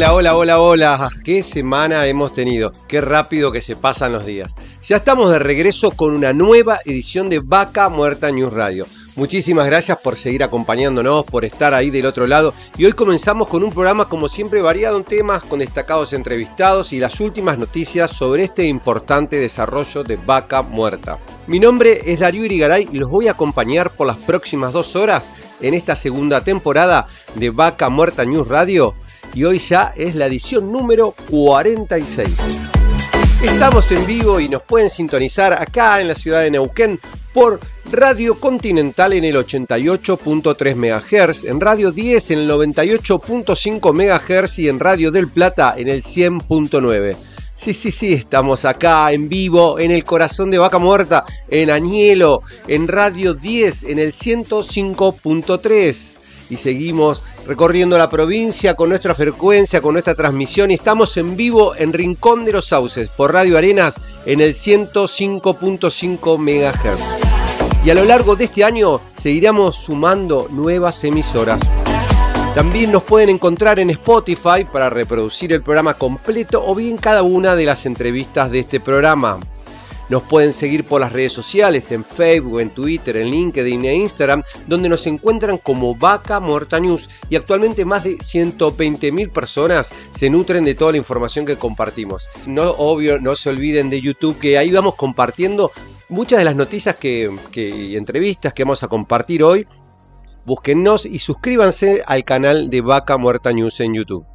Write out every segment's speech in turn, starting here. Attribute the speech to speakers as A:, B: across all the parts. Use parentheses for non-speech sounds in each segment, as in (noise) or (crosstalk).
A: Hola, hola, hola, hola. ¿Qué semana hemos tenido? Qué rápido que se pasan los días. Ya estamos de regreso con una nueva edición de Vaca Muerta News Radio. Muchísimas gracias por seguir acompañándonos, por estar ahí del otro lado. Y hoy comenzamos con un programa como siempre variado en temas, con destacados entrevistados y las últimas noticias sobre este importante desarrollo de Vaca Muerta. Mi nombre es Darío Irigaray y los voy a acompañar por las próximas dos horas en esta segunda temporada de Vaca Muerta News Radio y hoy ya es la edición número 46. Estamos en vivo y nos pueden sintonizar acá en la ciudad de Neuquén por Radio Continental en el 88.3 MHz, en Radio 10 en el 98.5 MHz y en Radio del Plata en el 100.9. Sí, sí, sí, estamos acá en vivo, en el corazón de Vaca Muerta, en Añelo, en Radio 10 en el 105.3 y seguimos recorriendo la provincia con nuestra frecuencia, con nuestra transmisión estamos en vivo en Rincón de los Sauces por Radio Arenas en el 105.5 MHz. Y a lo largo de este año seguiremos sumando nuevas emisoras. También nos pueden encontrar en Spotify para reproducir el programa completo o bien cada una de las entrevistas de este programa. Nos pueden seguir por las redes sociales, en Facebook, en Twitter, en LinkedIn e Instagram, donde nos encuentran como Vaca Muerta News y actualmente más de 120.000 personas se nutren de toda la información que compartimos. No, obvio, no se olviden de YouTube, que ahí vamos compartiendo muchas de las noticias que, y entrevistas que vamos a compartir hoy. Búsquennos y suscríbanse al canal de Vaca Muerta News en YouTube.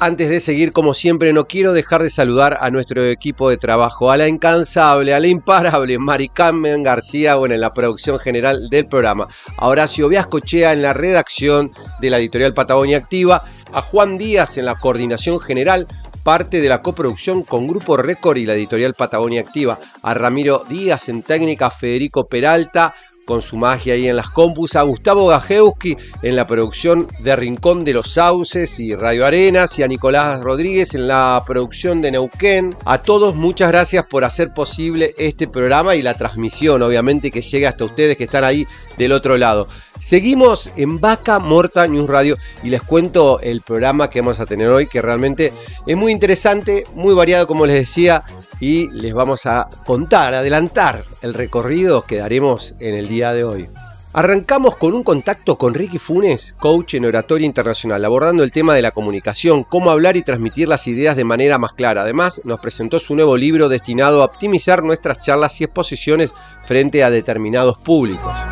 A: Antes de seguir, como siempre, no quiero dejar de saludar a nuestro equipo de trabajo, a la incansable, a la imparable Mari Carmen García, bueno, en la producción general del programa, a Horacio Viascochea en la redacción de la editorial Patagonia Activa, a Juan Díaz en la coordinación general, parte de la coproducción con Grupo Récord y la editorial Patagonia Activa, a Ramiro Díaz en técnica, Federico Peralta, con su magia ahí en las compus, a Gustavo Gajewski en la producción de Rincón de los Sauces y Radio Arenas, y a Nicolás Rodríguez en la producción de Neuquén. A todos muchas gracias por hacer posible este programa y la transmisión, obviamente, que llegue hasta ustedes que están ahí del otro lado. Seguimos en Vaca Morta News Radio y les cuento el programa que vamos a tener hoy, que realmente es muy interesante, muy variado, como les decía, y les vamos a contar, adelantar el recorrido que daremos en el día de hoy. Arrancamos con un contacto con Ricky Funes, coach en oratoria internacional, abordando el tema de la comunicación, cómo hablar y transmitir las ideas de manera más clara. Además, nos presentó su nuevo libro destinado a optimizar nuestras charlas y exposiciones frente a determinados públicos.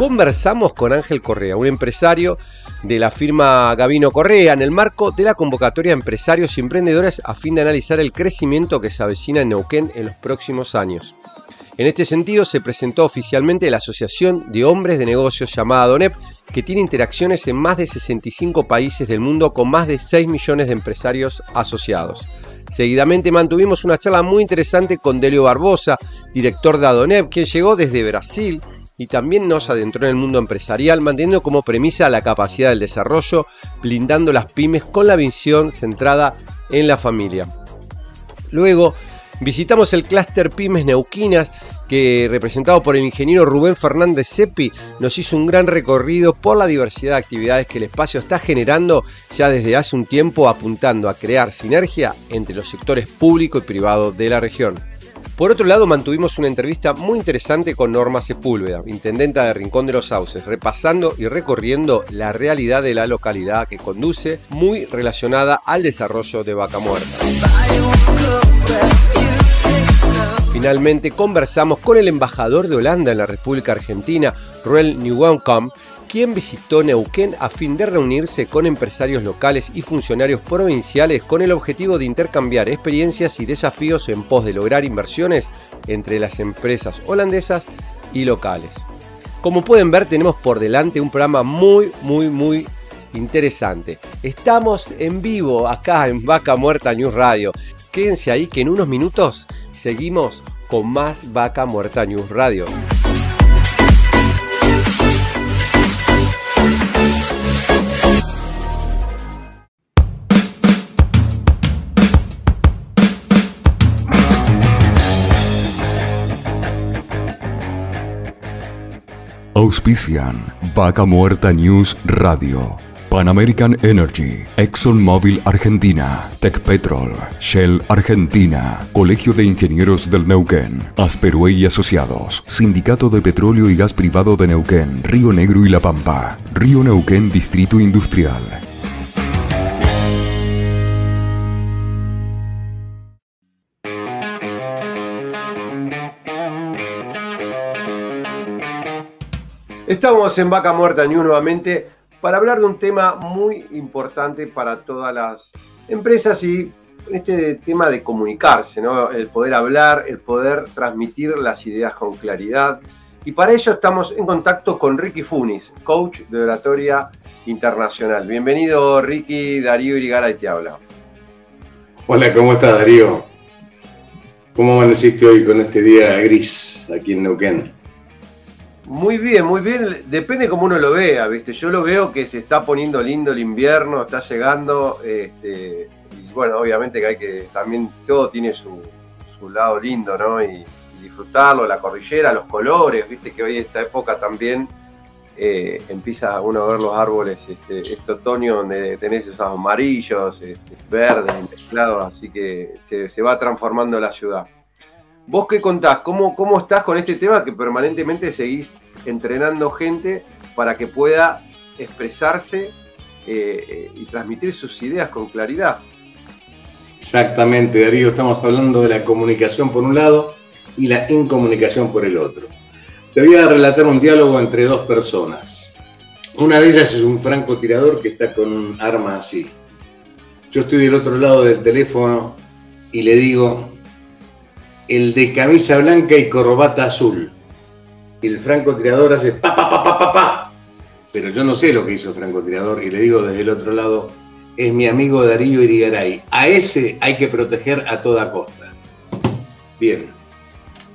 A: Conversamos con Ángel Correa, un empresario de la firma Gavino Correa en el marco de la convocatoria a empresarios y emprendedores a fin de analizar el crecimiento que se avecina en Neuquén en los próximos años. En este sentido se presentó oficialmente la Asociación de Hombres de Negocios llamada DONEP, que tiene interacciones en más de 65 países del mundo con más de 6 millones de empresarios asociados. Seguidamente mantuvimos una charla muy interesante con Delio Barbosa, director de ADONEP, quien llegó desde Brasil y también nos adentró en el mundo empresarial, manteniendo como premisa la capacidad del desarrollo, blindando las pymes con la visión centrada en la familia. Luego visitamos el clúster Pymes Neuquinas, que representado por el ingeniero Rubén Fernández Seppi nos hizo un gran recorrido por la diversidad de actividades que el espacio está generando ya desde hace un tiempo apuntando a crear sinergia entre los sectores público y privado de la región. Por otro lado, mantuvimos una entrevista muy interesante con Norma Sepúlveda, intendenta de Rincón de los Sauces, repasando y recorriendo la realidad de la localidad que conduce, muy relacionada al desarrollo de Vaca Muerta. Finalmente conversamos con el embajador de Holanda en la República Argentina, Ruel Nieuwenkamp, quien visitó Neuquén a fin de reunirse con empresarios locales y funcionarios provinciales con el objetivo de intercambiar experiencias y desafíos en pos de lograr inversiones entre las empresas holandesas y locales. Como pueden ver, tenemos por delante un programa muy, muy, muy interesante. Estamos en vivo acá en Vaca Muerta News Radio. Quédense ahí que en unos minutos seguimos con más Vaca Muerta News Radio.
B: Auspician Vaca Muerta News Radio. Pan American Energy, ExxonMobil Argentina, Petrol, Shell Argentina, Colegio de Ingenieros del Neuquén, Asperue y Asociados, Sindicato de Petróleo y Gas Privado de Neuquén, Río Negro y La Pampa, Río Neuquén Distrito Industrial.
A: Estamos en Vaca Muerta News nuevamente para hablar de un tema muy importante para todas las empresas y este tema de comunicarse, ¿no? el poder hablar, el poder transmitir las ideas con claridad. Y para ello estamos en contacto con Ricky Funis, coach de oratoria internacional. Bienvenido Ricky, Darío Irigaray te habla.
C: Hola, ¿cómo estás Darío? ¿Cómo amaneciste hoy con este día gris aquí en Neuquén?
A: Muy bien, muy bien. Depende cómo uno lo vea, ¿viste? Yo lo veo que se está poniendo lindo el invierno, está llegando. Este, y bueno, obviamente que hay que. También todo tiene su, lado lindo, ¿no? Y, disfrutarlo, la cordillera, los colores, ¿viste? Que hoy en esta época también eh, empieza uno a ver los árboles este, este otoño donde tenés esos amarillos, este, verdes, mezclados, así que se va transformando la ciudad. ¿Vos qué contás? ¿Cómo, ¿Cómo estás con este tema que permanentemente seguís entrenando gente para que pueda expresarse eh, y transmitir sus ideas con claridad?
C: Exactamente, Darío, estamos hablando de la comunicación por un lado y la incomunicación por el otro. Te voy a relatar un diálogo entre dos personas. Una de ellas es un francotirador que está con un arma así. Yo estoy del otro lado del teléfono y le digo, el de camisa blanca y corbata azul. El francotirador hace pa, pa, pa, pa, pa. Pero yo no sé lo que hizo el francotirador y le digo desde el otro lado, es mi amigo Darío Irigaray. A ese hay que proteger a toda costa. Bien,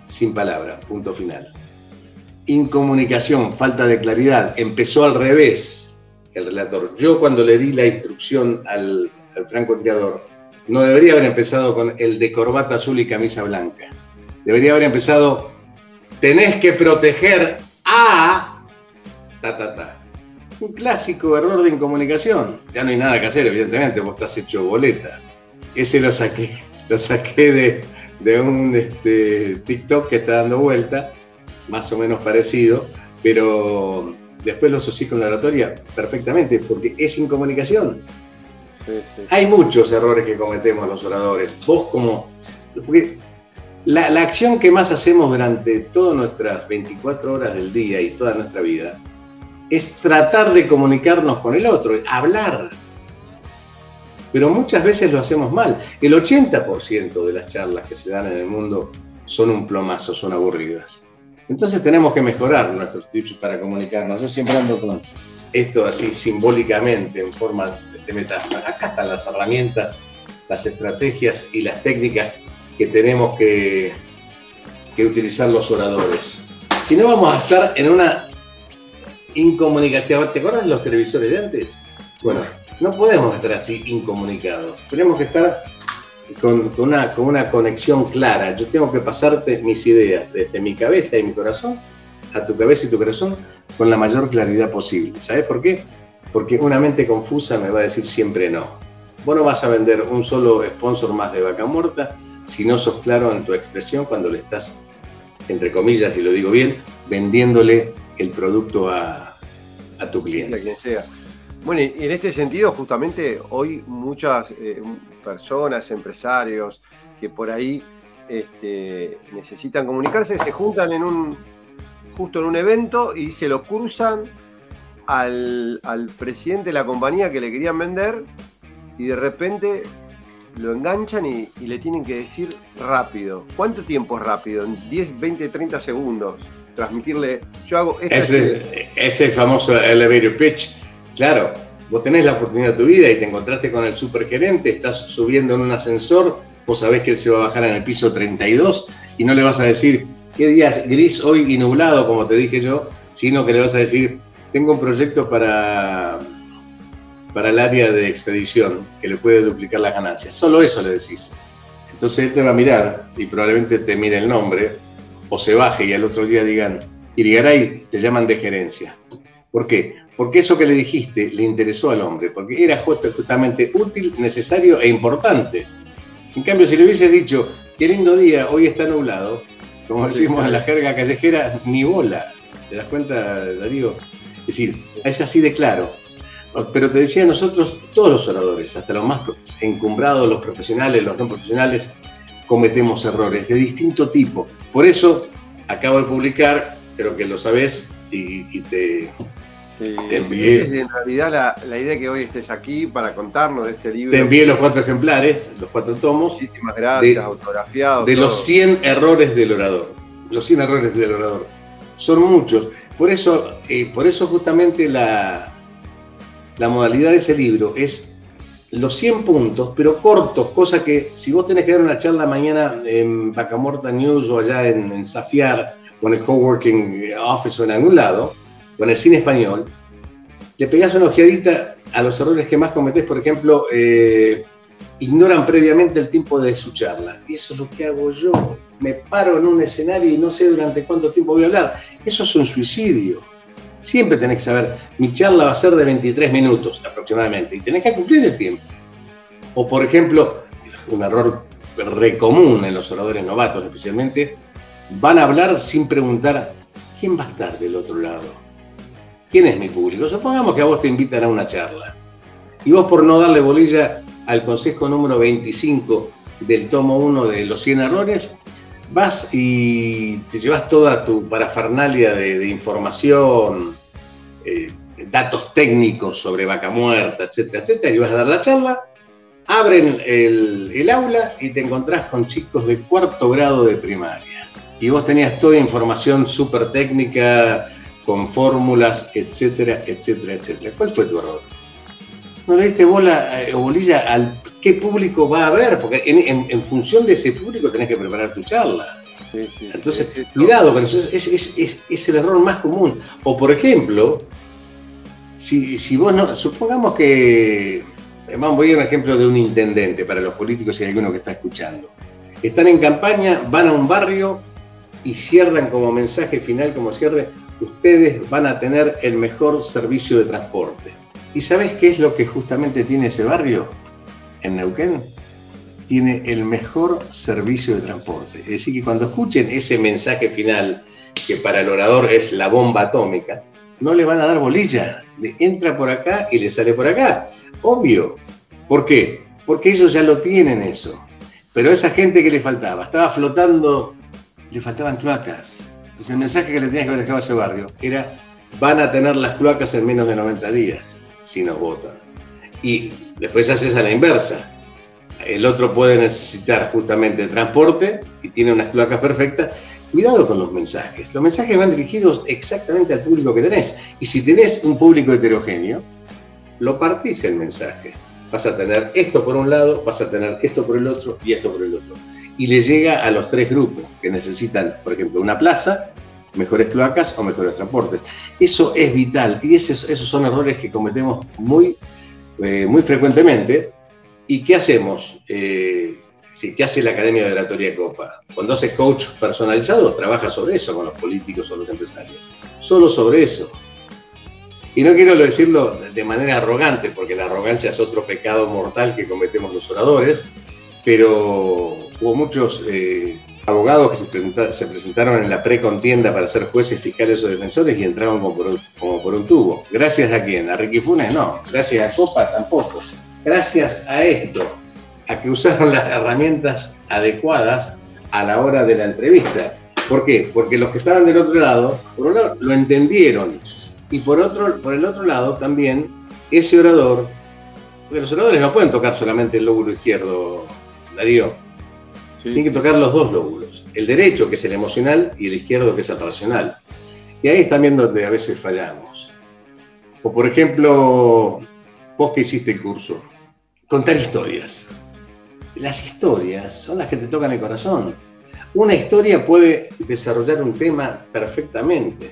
C: sin palabra, punto final. Incomunicación, falta de claridad. Empezó al revés el relator. Yo cuando le di la instrucción al, al francotirador, no debería haber empezado con el de corbata azul y camisa blanca. Debería haber empezado, tenés que proteger a... Ta, ta, ta. Un clásico error de incomunicación. Ya no hay nada que hacer, evidentemente, vos estás hecho boleta. Ese lo saqué, (laughs) lo saqué de, un este, TikTok que está dando vuelta, más o menos parecido, pero después lo asocié con la oratoria perfectamente, porque es incomunicación. Hay muchos errores que cometemos los oradores. Vos como... la, la, acción que más hacemos durante todas nuestras 24 horas del día y toda nuestra vida es tratar de comunicarnos con el otro, hablar. Pero muchas veces lo hacemos mal. El 80% de las charlas que se dan en el mundo son un plomazo, son aburridas. Entonces tenemos que mejorar nuestros tips para comunicarnos. Yo siempre ando con esto así simbólicamente, en forma de. Acá están las herramientas, las estrategias y las técnicas que tenemos que, utilizar los oradores. Si no, vamos a estar en una incomunicación. ¿Te acuerdas de los televisores de antes? Bueno, no podemos estar así incomunicados. Tenemos que estar con, una, con una conexión clara. Yo tengo que pasarte mis ideas desde mi cabeza y mi corazón a tu cabeza y tu corazón con la mayor claridad posible. ¿Sabes por qué? Porque una mente confusa me va a decir siempre no. Vos no vas a vender un solo sponsor más de vaca muerta si no sos claro en tu expresión cuando le estás, entre comillas, y lo digo bien, vendiéndole el producto a, tu cliente.
A: quien sea. Bueno, y en este sentido, justamente hoy muchas eh, personas, empresarios que por ahí este, necesitan comunicarse, se juntan justo en un evento y se lo cruzan al, presidente de la compañía que le querían vender y de repente lo enganchan y, le tienen que decir rápido. ¿Cuánto tiempo es rápido? En 10, 20, 30 segundos. Transmitirle, yo hago
C: ese, ese famoso elevator pitch, claro. Vos tenés la oportunidad de tu vida y te encontraste con el supergerente, estás subiendo en un ascensor, vos sabés que él se va a bajar en el piso 32 y no le vas a decir, qué día gris hoy y nublado, como te dije yo, sino que le vas a decir, tengo un proyecto para, para el área de expedición que le puede duplicar las ganancias. Solo eso le decís. Entonces él te va a mirar y probablemente te mire el nombre o se baje y al otro día digan, Irigaray, te llaman de gerencia. ¿Por qué? Porque eso que le dijiste le interesó al hombre, porque era justamente útil, necesario e importante. En cambio, si le hubieses dicho, qué lindo día, hoy está nublado, como decimos en la jerga callejera, ni bola. ¿Te das cuenta, Darío? Es decir, es así de claro. Pero te decía, nosotros, todos los oradores, hasta los más encumbrados, los profesionales, los no profesionales, cometemos errores de distinto tipo. Por eso acabo de publicar, creo que lo sabes, y, te,
A: te envié. en realidad la, idea que hoy estés aquí para contarnos de este libro.
C: Te envié los cuatro ejemplares, los cuatro tomos.
A: Muchísimas gracias, autografiados.
C: De los 100 errores del orador. Los 100 errores del orador. Son muchos. Por eso, eh, por eso justamente la, modalidad de ese libro es los 100 puntos, pero cortos, cosa que si vos tenés que dar una charla mañana en Bacamorta News o allá en, en Safiar o en el Coworking Office o en algún lado, o en el cine español, le pegás una ojeadita a los errores que más cometés, por ejemplo, eh, ignoran previamente el tiempo de su charla. Y eso es lo que hago yo. Me paro en un escenario y no sé durante cuánto tiempo voy a hablar. Eso es un suicidio. Siempre tenés que saber, mi charla va a ser de 23 minutos aproximadamente y tenés que cumplir el tiempo. O por ejemplo, un error re común en los oradores novatos especialmente, van a hablar sin preguntar quién va a estar del otro lado. ¿Quién es mi público? Supongamos que a vos te invitan a una charla y vos por no darle bolilla al consejo número 25 del tomo 1 de los 100 errores, vas y te llevas toda tu parafernalia de, información, eh, datos técnicos sobre vaca muerta, etcétera, etcétera, y vas a dar la charla, abren el, el aula y te encontrás con chicos de cuarto grado de primaria. Y vos tenías toda información súper técnica, con fórmulas, etcétera, etcétera, etcétera. ¿Cuál fue tu error? No le diste bola eh, o bolilla al qué público va a haber, porque en, función de ese público tenés que preparar tu charla. Entonces, cuidado con eso, es, el error más común. O por ejemplo, si, si vos no, supongamos que, vamos, voy a un ejemplo de un intendente para los políticos y alguno que está escuchando. Están en campaña, van a un barrio y cierran como mensaje final, como cierre, ustedes van a tener el mejor servicio de transporte. ¿Y sabes qué es lo que justamente tiene ese barrio en Neuquén? Tiene el mejor servicio de transporte. Es decir, que cuando escuchen ese mensaje final, que para el orador es la bomba atómica, no le van a dar bolilla. Le entra por acá y le sale por acá. Obvio. ¿Por qué? Porque ellos ya lo tienen eso. Pero esa gente que le faltaba, estaba flotando, le faltaban cloacas entonces el mensaje que le tenías que haber a ese barrio era, van a tener las cloacas en menos de 90 días si nos votan. Y después haces a la inversa. El otro puede necesitar justamente transporte y tiene unas cloacas perfectas. Cuidado con los mensajes. Los mensajes van dirigidos exactamente al público que tenés. Y si tenés un público heterogéneo, lo partís el mensaje. Vas a tener esto por un lado, vas a tener esto por el otro y esto por el otro y le llega a los tres grupos que necesitan, por ejemplo, una plaza, mejores cloacas o mejores transportes. Eso es vital y esos, esos son errores que cometemos muy, eh, muy frecuentemente. ¿Y qué hacemos? Eh, ¿Qué hace la Academia de Oratoria Copa? Cuando hace coach personalizado, trabaja sobre eso con los políticos o los empresarios. Solo sobre eso. Y no quiero decirlo de manera arrogante, porque la arrogancia es otro pecado mortal que cometemos los oradores, pero hubo muchos eh, abogados que se, presentaron en la precontienda para ser jueces, fiscales o defensores y entraron como por, un, tubo. ¿Gracias a quién? ¿A Ricky Funes? No. ¿Gracias a Copa? Tampoco. Gracias a esto, a que usaron las herramientas adecuadas a la hora de la entrevista. ¿Por qué? Porque los que estaban del otro lado, por un lado, lo entendieron. Y por, otro, por el otro lado, también, ese orador, porque los oradores no pueden tocar solamente el lóbulo izquierdo, Darío tiene que tocar los dos lóbulos, el derecho, que es el emocional, y el izquierdo, que es el racional. Y ahí es también donde a veces fallamos. O por ejemplo, vos que hiciste el curso, contar historias. Las historias son las que te tocan el corazón. Una historia puede desarrollar un tema perfectamente.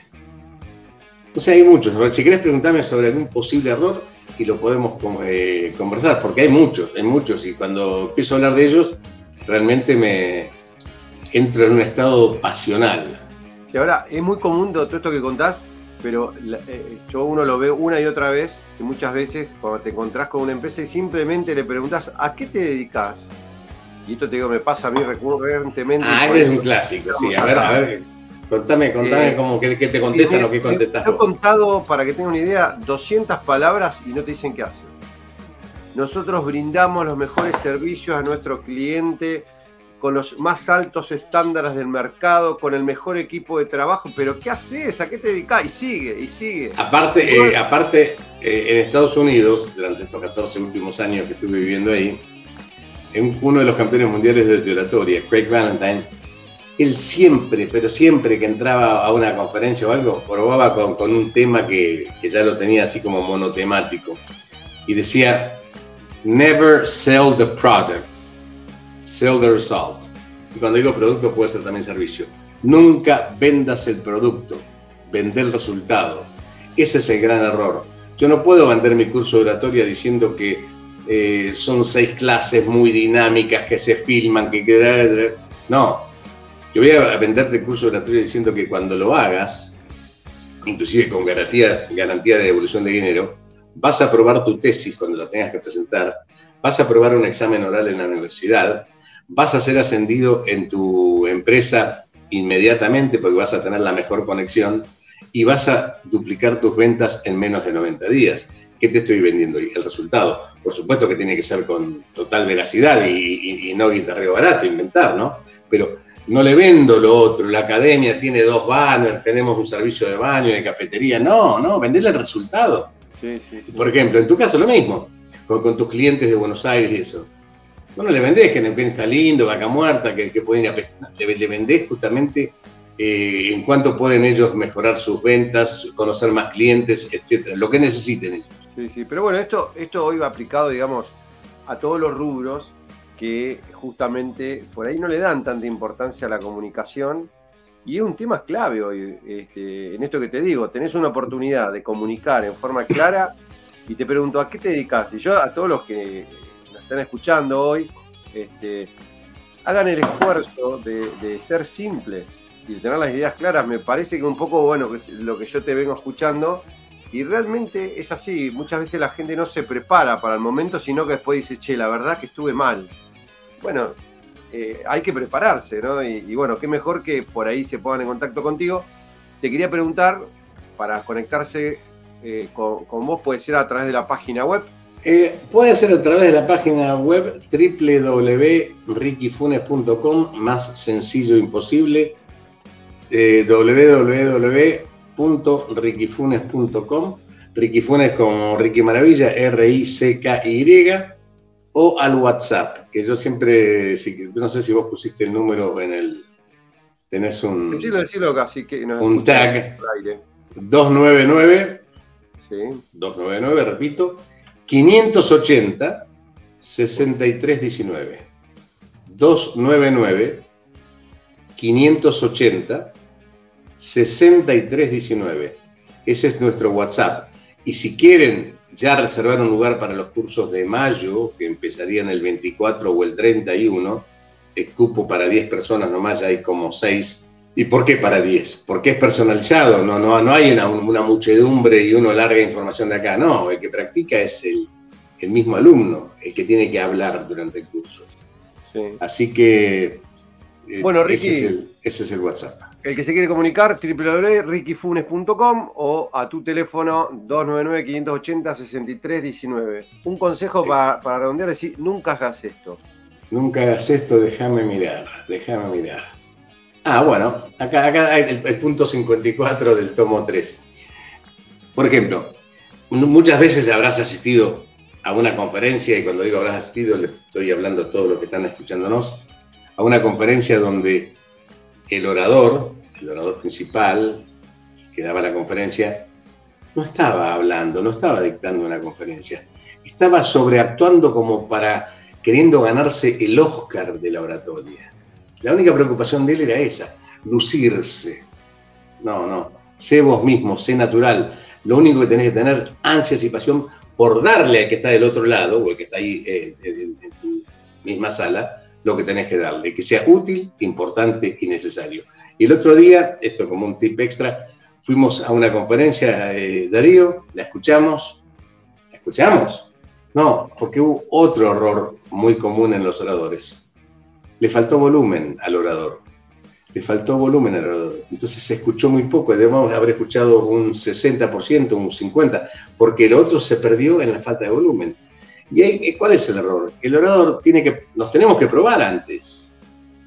C: O sea, hay muchos. Si querés preguntarme sobre algún posible error, y lo podemos eh, conversar, porque hay muchos, hay muchos, y cuando empiezo a hablar de ellos, realmente me entro en un estado pasional.
A: Y ahora, es muy común todo esto que contás, pero eh, yo uno lo ve una y otra vez, que muchas veces cuando te encontrás con una empresa y simplemente le preguntas ¿a qué te dedicas? Y esto te digo, me pasa a mí recurrentemente.
C: Ah, es un clásico, sí. A ver, a ver, contame, contame eh, cómo que, te contestan o qué contestas.
A: He contado, para que tengan una idea, 200 palabras y no te dicen qué hacen. Nosotros brindamos los mejores servicios a nuestro cliente con los más altos estándares del mercado, con el mejor equipo de trabajo, pero ¿qué haces? ¿A qué te dedicas? Y sigue, y sigue.
C: Aparte, eh, aparte eh, en Estados Unidos, durante estos 14 últimos años que estuve viviendo ahí, uno de los campeones mundiales de oratoria, Craig Valentine, él siempre, pero siempre que entraba a una conferencia o algo, probaba con, un tema que, ya lo tenía así como monotemático. Y decía, never sell the product, sell the result. Y cuando digo producto puede ser también servicio. Nunca vendas el producto, vender el resultado. Ese es el gran error. Yo no puedo vender mi curso de oratoria diciendo que eh, son seis clases muy dinámicas que se filman, que... No, yo voy a venderte el curso de oratoria diciendo que cuando lo hagas, inclusive con garantía, garantía de devolución de dinero, vas a aprobar tu tesis cuando la tengas que presentar, vas a aprobar un examen oral en la universidad, vas a ser ascendido en tu empresa inmediatamente porque vas a tener la mejor conexión y vas a duplicar tus ventas en menos de 90 días. ¿Qué te estoy vendiendo? Y el resultado, por supuesto que tiene que ser con total veracidad y, no guitarreo barato, inventar, ¿no? Pero no le vendo lo otro, la academia tiene dos banners, tenemos un servicio de baño, de cafetería. No, no, venderle el resultado. Por ejemplo, en tu caso lo mismo, con, tus clientes de Buenos Aires y eso. Bueno, le vendés que el está lindo, vaca muerta, que, pueden ir a pescar. Le, vendés justamente eh, en cuánto pueden ellos mejorar sus ventas, conocer más clientes, etcétera, lo que necesiten ellos.
A: Sí, sí, pero bueno, esto, esto hoy va aplicado, digamos, a todos los rubros que justamente por ahí no le dan tanta importancia a la comunicación y es un tema clave hoy, este, en esto que te digo, tenés una oportunidad de comunicar en forma clara y te pregunto, ¿a qué te dedicas? Y yo a todos los que nos están escuchando hoy, este, hagan el esfuerzo de, ser simples y de tener las ideas claras. Me parece que un poco, bueno, lo que yo te vengo escuchando y realmente es así, muchas veces la gente no se prepara para el momento, sino que después dice, che, la verdad que estuve mal. Bueno, eh, hay que prepararse, ¿no? Y, bueno, qué mejor que por ahí se pongan en contacto contigo. Te quería preguntar, para conectarse eh, con, vos, puede ser a través de la página web.
C: Eh, puede ser a través de la página web www.rickyfunes.com, más sencillo imposible, www www.rickyfunes.com, Ricky Funes como Ricky Maravilla, R-I-C-K-Y, o al WhatsApp, que yo siempre, no sé si vos pusiste el número en el, tenés un, un tag, 299, sí. 299, repito, 580 6319. 299 580 6319. Ese es nuestro WhatsApp. Y si quieren ya reservar un lugar para los cursos de mayo, que empezarían el 24 o el 31, el cupo para 10 personas nomás, ya hay como 6. ¿Y por qué para 10? Porque es personalizado, no, no, no hay una, muchedumbre y uno larga información de acá. No, el que practica es el, mismo alumno, el que tiene que hablar durante el curso. Así que
A: eh, bueno, Ricky,
C: ese es el WhatsApp.
A: El que se quiere comunicar, www.rickyfunes.com o a tu teléfono 299-580-6319. Un consejo para, para redondear, decir, nunca hagas esto.
C: Nunca hagas esto, déjame mirar, déjame mirar. Ah, bueno, acá, acá hay el, el, punto 54 del tomo 3. Por ejemplo, muchas veces habrás asistido a una conferencia, y cuando digo habrás asistido, le estoy hablando a todos los que están escuchándonos, a una conferencia donde el orador, el orador principal, que daba la conferencia, no estaba hablando, no estaba dictando una conferencia. estaba sobreactuando como para queriendo ganarse el Oscar de la oratoria. La única preocupación de él era esa, lucirse. No, no, sé vos mismo, sé natural. Lo único que tenés que tener ansias y pasión por darle al que está del otro lado, o el que está ahí eh, en, tu misma sala, lo que tenés que darle, que sea útil, importante y necesario. Y el otro día, esto como un tip extra, fuimos a una conferencia, de Darío, la escuchamos, ¿la escuchamos? No, porque hubo otro error muy común en los oradores. Le faltó volumen al orador. Le faltó volumen al orador. Entonces se escuchó muy poco. Debemos haber escuchado un 60%, un 50%, porque el otro se perdió en la falta de volumen. ¿Y ahí, cuál es el error? El orador tiene que, nos tenemos que probar antes.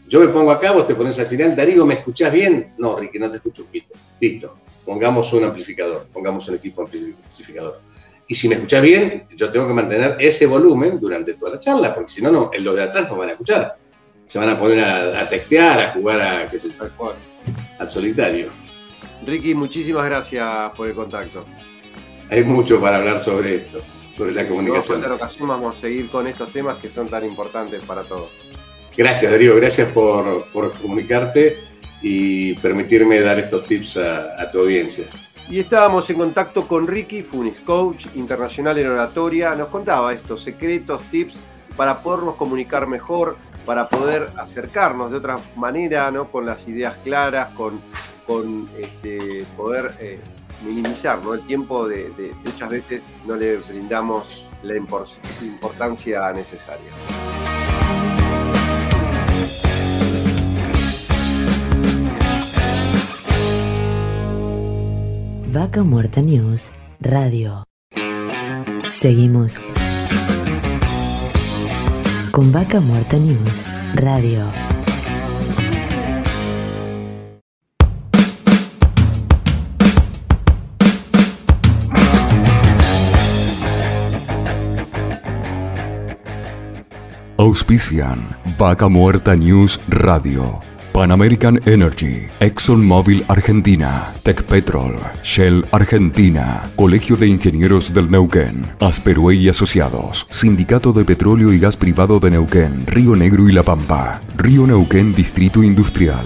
C: Yo me pongo acá, vos te pones al final, Darío, ¿me escuchás bien? No, Ricky, no te escucho un pito. Listo, pongamos un amplificador, pongamos un equipo amplificador. Y si me escuchas bien, yo tengo que mantener ese volumen durante toda la charla, porque si no, no los de atrás no van a escuchar. Se van a poner a, textear, a jugar a, qué sé al solitario.
A: Ricky, muchísimas gracias por el contacto.
C: Hay mucho para hablar sobre esto, sobre la comunicación.
A: En otra ocasión vamos a seguir con estos temas que son tan importantes para todos.
C: Gracias, Darío. Gracias por, comunicarte y permitirme dar estos tips a tu audiencia.
A: Y estábamos en contacto con Ricky Funis, coach internacional en oratoria. Nos contaba estos secretos, tips para podernos comunicar mejor, para poder acercarnos de otra manera, ¿no? con las ideas claras, con, con este, poder eh, minimizar ¿no? el tiempo de, de, muchas veces no le brindamos la importancia necesaria.
D: Vaca Muerta News Radio. Seguimos con Vaca Muerta News Radio.
B: Auspician Vaca Muerta News Radio. Pan American Energy, ExxonMobil Argentina, Petrol, Shell Argentina, Colegio de Ingenieros del Neuquén, Asperue y Asociados, Sindicato de Petróleo y Gas Privado de Neuquén, Río Negro y La Pampa, Río Neuquén Distrito Industrial.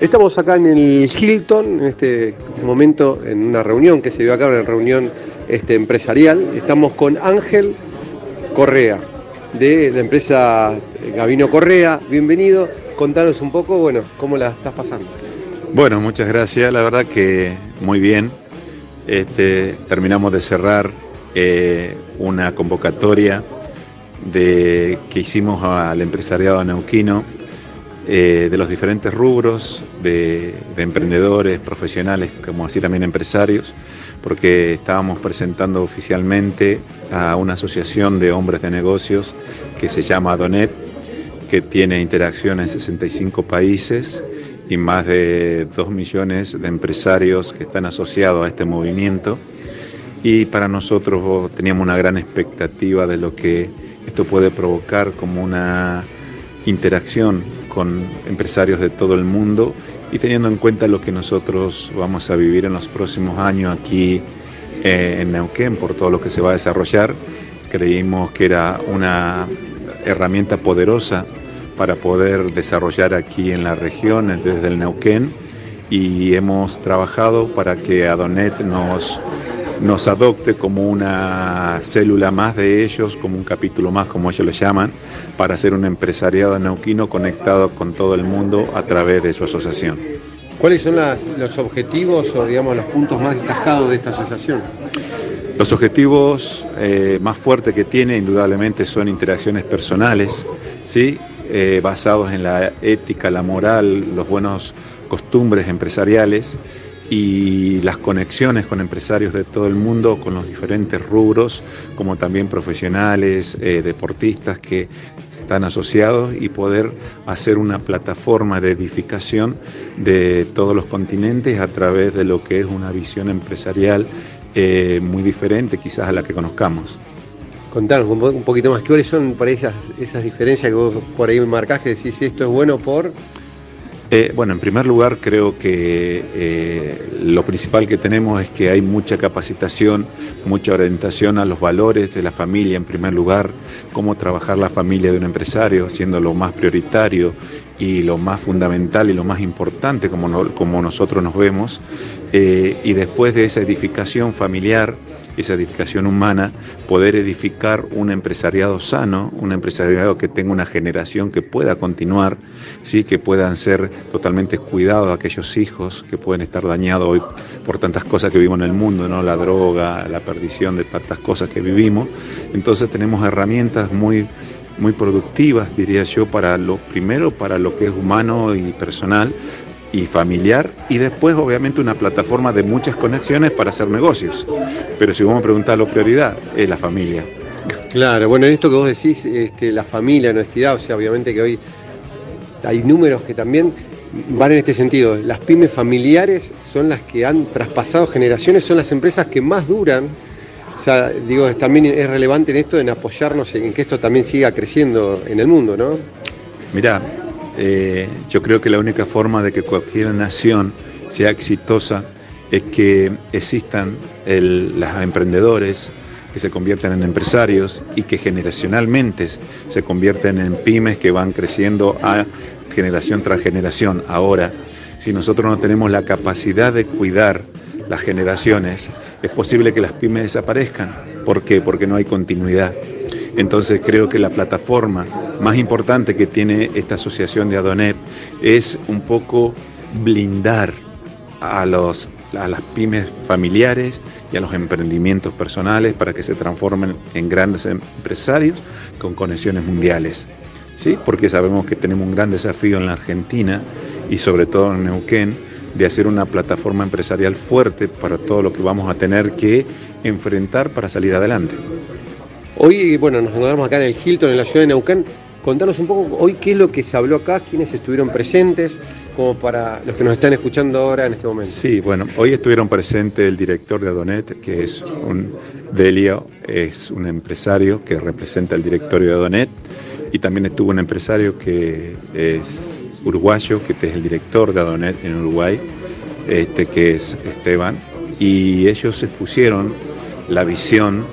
A: Estamos acá en el Hilton, en este momento, en una reunión que se dio acá, una reunión este, empresarial. Estamos con Ángel Correa, de la empresa Gavino Correa. Bienvenido. Contanos un poco, bueno, cómo la estás pasando.
E: Bueno, muchas gracias. La verdad que muy bien. Este, terminamos de cerrar eh, una convocatoria de, que hicimos al empresariado neuquino eh, de los diferentes rubros de, emprendedores, profesionales, como así también empresarios, porque estábamos presentando oficialmente a una asociación de hombres de negocios que se llama Donet, que tiene interacción en 65 países y más de 2 millones de empresarios que están asociados a este movimiento. Y para nosotros teníamos una gran expectativa de lo que esto puede provocar como una interacción con empresarios de todo el mundo y teniendo en cuenta lo que nosotros vamos a vivir en los próximos años aquí eh, en Neuquén por todo lo que se va a desarrollar, creímos que era una herramienta poderosa para poder desarrollar aquí en la región desde el Neuquén y hemos trabajado para que Adonet nos nos adopte como una célula más de ellos, como un capítulo más, como ellos le llaman, para ser un empresariado neuquino conectado con todo el mundo a través de su asociación.
A: ¿Cuáles son los objetivos o digamos los puntos más destacados de esta asociación?
E: Los objetivos eh, más fuertes que tiene indudablemente son interacciones personales, ¿sí? Eh, basados en la ética, la moral, los buenos costumbres empresariales y las conexiones con empresarios de todo el mundo, con los diferentes rubros, como también profesionales, eh, deportistas que están asociados y poder hacer una plataforma de edificación de todos los continentes a través de lo que es una visión empresarial eh, muy diferente quizás a la que conozcamos.
A: Contanos un poquito más, ¿cuáles son esas, esas diferencias que vos por ahí marcás que decís esto es bueno por...
E: Eh, bueno, en primer lugar creo que eh, lo principal que tenemos es que hay mucha capacitación, mucha orientación a los valores de la familia en primer lugar, cómo trabajar la familia de un empresario, siendo lo más prioritario y lo más fundamental y lo más importante como, como nosotros nos vemos. Eh, y después de esa edificación familiar, esa edificación humana, poder edificar un empresariado sano, un empresariado que tenga una generación que pueda continuar, ¿sí? que puedan ser totalmente cuidados aquellos hijos que pueden estar dañados hoy por tantas cosas que vivimos en el mundo, ¿no? la droga, la perdición de tantas cosas que vivimos. Entonces tenemos herramientas muy muy productivas, diría yo, para lo primero, para lo que es humano y personal, y familiar y después obviamente una plataforma de muchas conexiones para hacer negocios. Pero si vamos a preguntar la prioridad, es la familia.
A: Claro, bueno, en esto que vos decís, este, la familia, la honestidad, o sea, obviamente que hoy hay números que también van en este sentido. Las pymes familiares son las que han traspasado generaciones, son las empresas que más duran. O sea, digo, también es relevante en esto, en apoyarnos en que esto también siga creciendo en el mundo, ¿no?
E: Mirá, eh, yo creo que la única forma de que cualquier nación sea exitosa es que existan los emprendedores que se conviertan en empresarios y que generacionalmente se convierten en pymes que van creciendo a generación tras generación. Ahora, si nosotros no tenemos la capacidad de cuidar las generaciones, es posible que las pymes desaparezcan. ¿Por qué? Porque no hay continuidad. Entonces creo que la plataforma más importante que tiene esta asociación de Adonet es un poco blindar a, los, a las pymes familiares y a los emprendimientos personales para que se transformen en grandes empresarios con conexiones mundiales. ¿Sí? Porque sabemos que tenemos un gran desafío en la Argentina y sobre todo en Neuquén de hacer una plataforma empresarial fuerte para todo lo que vamos a tener que enfrentar para salir adelante.
A: Hoy, bueno, nos encontramos acá en el Hilton, en la ciudad de Neuquén. Contanos un poco hoy qué es lo que se habló acá, quiénes estuvieron presentes, como para los que nos están escuchando ahora en este momento.
E: Sí, bueno, hoy estuvieron presentes el director de Adonet, que es un Delio, es un empresario que representa el directorio de Adonet, y también estuvo un empresario que es uruguayo, que es el director de Adonet en Uruguay, este, que es Esteban, y ellos expusieron la visión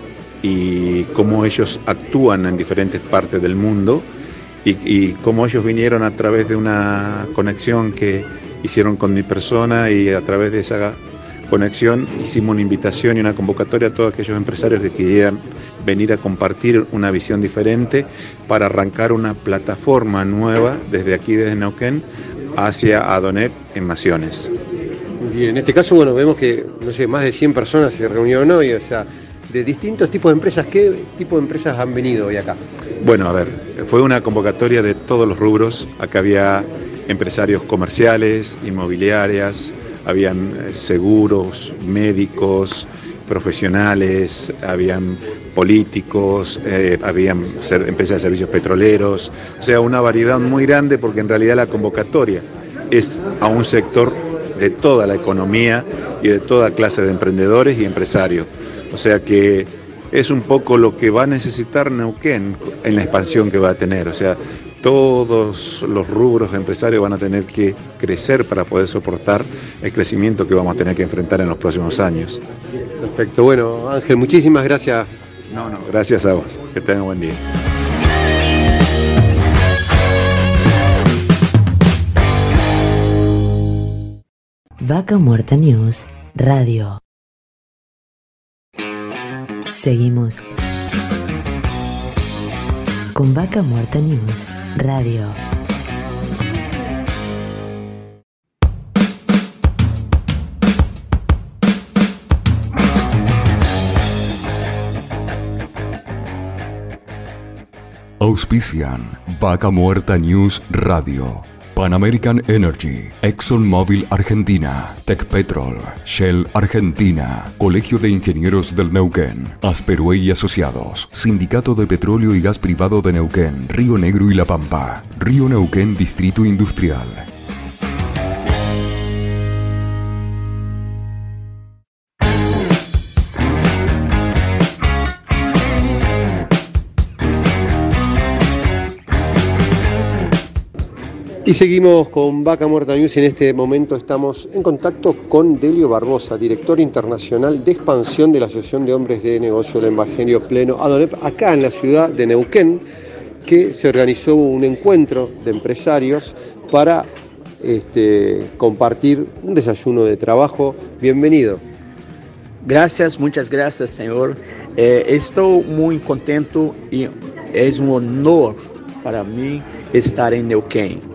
E: y cómo ellos actúan en diferentes partes del mundo y, cómo ellos vinieron a través de una conexión que hicieron con mi persona y a través de esa conexión hicimos una invitación y una convocatoria a todos aquellos empresarios que quieran venir a compartir una visión diferente para arrancar una plataforma nueva desde aquí, desde Neuquén, hacia Adonet en Naciones.
A: Y en este caso, bueno, vemos que, no sé, más de 100 personas se reunieron hoy, o sea, de distintos tipos de empresas. ¿Qué tipo de empresas han venido hoy acá?
E: Bueno, a ver, fue una convocatoria de todos los rubros. Acá había empresarios comerciales, inmobiliarias, habían eh, seguros, médicos, profesionales, habían políticos, eh, habían empresas de servicios petroleros, o sea, una variedad muy grande porque en realidad la convocatoria es a un sector de toda la economía y de toda clase de emprendedores y empresarios. O sea que es un poco lo que va a necesitar Neuquén en la expansión que va a tener. O sea, todos los rubros empresarios van a tener que crecer para poder soportar el crecimiento que vamos a tener que enfrentar en los próximos años.
A: Perfecto. Bueno, Ángel, muchísimas gracias.
E: No, no, gracias a vos. Que tengan buen día.
D: Vaca Muerta News Radio. Seguimos con Vaca Muerta News Radio.
B: Auspician Vaca Muerta News Radio. Pan American Energy, ExxonMobil Argentina, Petrol, Shell Argentina, Colegio de Ingenieros del Neuquén, Asperue y Asociados, Sindicato de Petróleo y Gas Privado de Neuquén, Río Negro y La Pampa, Río Neuquén Distrito Industrial.
A: Y seguimos con Vaca Muerta News en este momento estamos en contacto con Delio Barbosa, director internacional de expansión de la Asociación de Hombres de Negocio del Evangelio Pleno ADONEP, acá en la ciudad de Neuquén, que se organizó un encuentro de empresarios para este, compartir un desayuno de trabajo. Bienvenido.
F: Gracias, muchas gracias, Señor. Eh, estoy muy contento y es un honor para mí estar em Neuquén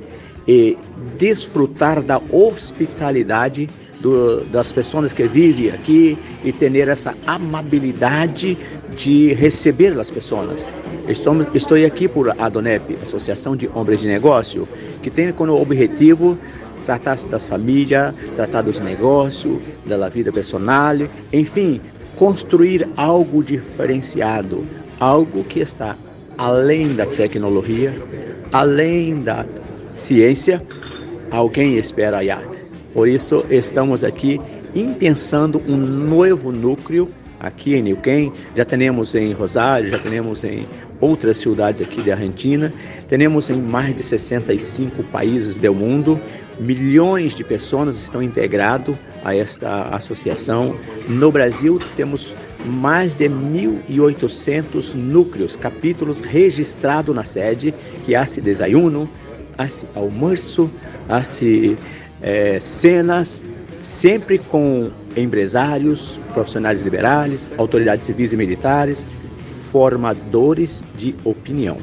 F: e desfrutar da hospitalidade do, das pessoas que vivem aqui e ter essa amabilidade de receber as pessoas. Estou, estou aqui por ADONEP, Associação de Homens de Negócio, que tem como objetivo tratar das famílias, tratar dos negócios, da vida personal, enfim, construir algo diferenciado, algo que está além da tecnologia, além da ciência, alguém espera allá. Por isso, estamos aqui pensando um novo núcleo aqui em Neuquén, já temos em Rosário, já temos em outras cidades aqui da Argentina, temos em mais de 65 países do mundo, milhões de pessoas estão integrados a esta associação. No Brasil, temos mais de 1.800 núcleos, capítulos registrados na sede, que há desayuno, hace almoço, hace é, cenas, sempre com empresários, profissionais liberais, autoridades civis e militares, formadores de opinião.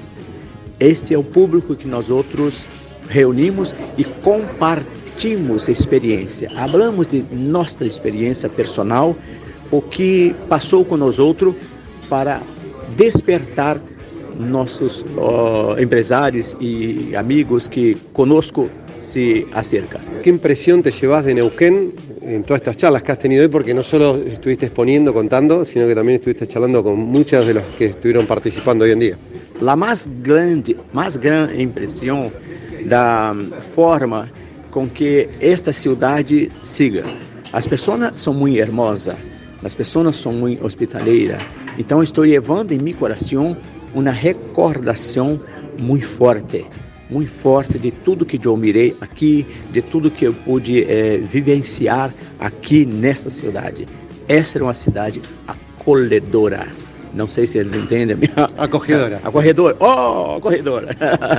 F: Este é o público que nós outros reunimos e compartimos experiência. Hablamos de nossa experiência personal, o que passou com nós para despertar nossos uh, empresários e amigos que conosco se acercan.
A: ¿Qué impresión te llevas de Neuquén en todas estas charlas que has tenido hoy? Porque no solo estuviste exponiendo, contando, sino que también estuviste charlando con muchos de los que estuvieron participando hoy en día.
F: La más grande, más gran impresión da forma com que esta cidade siga. As pessoas são muito hermosas, as pessoas são muito hospitaleiras. Então estou levando em meu coração uma recordação muito forte, muito forte de tudo que eu mirei aqui, de tudo que eu pude é, vivenciar aqui nesta cidade. Essa era uma cidade acolhedora. Não sei se eles entendem. Minha...
A: Acorredora. (laughs)
F: Acorredora. Oh, acorredora.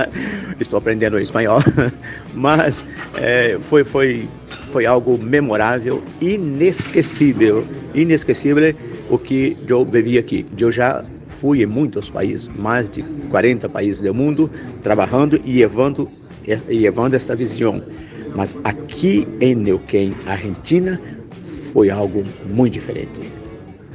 F: (laughs) Estou aprendendo espanhol. (laughs) Mas é, foi, foi, foi algo memorável, inesquecível. Inesquecível o que eu bebi aqui. Eu já fui em muitos países, mais de 40 países do mundo, trabalhando e levando, e levando essa visão. Mas aqui em Neuquén, Argentina, foi algo muito diferente.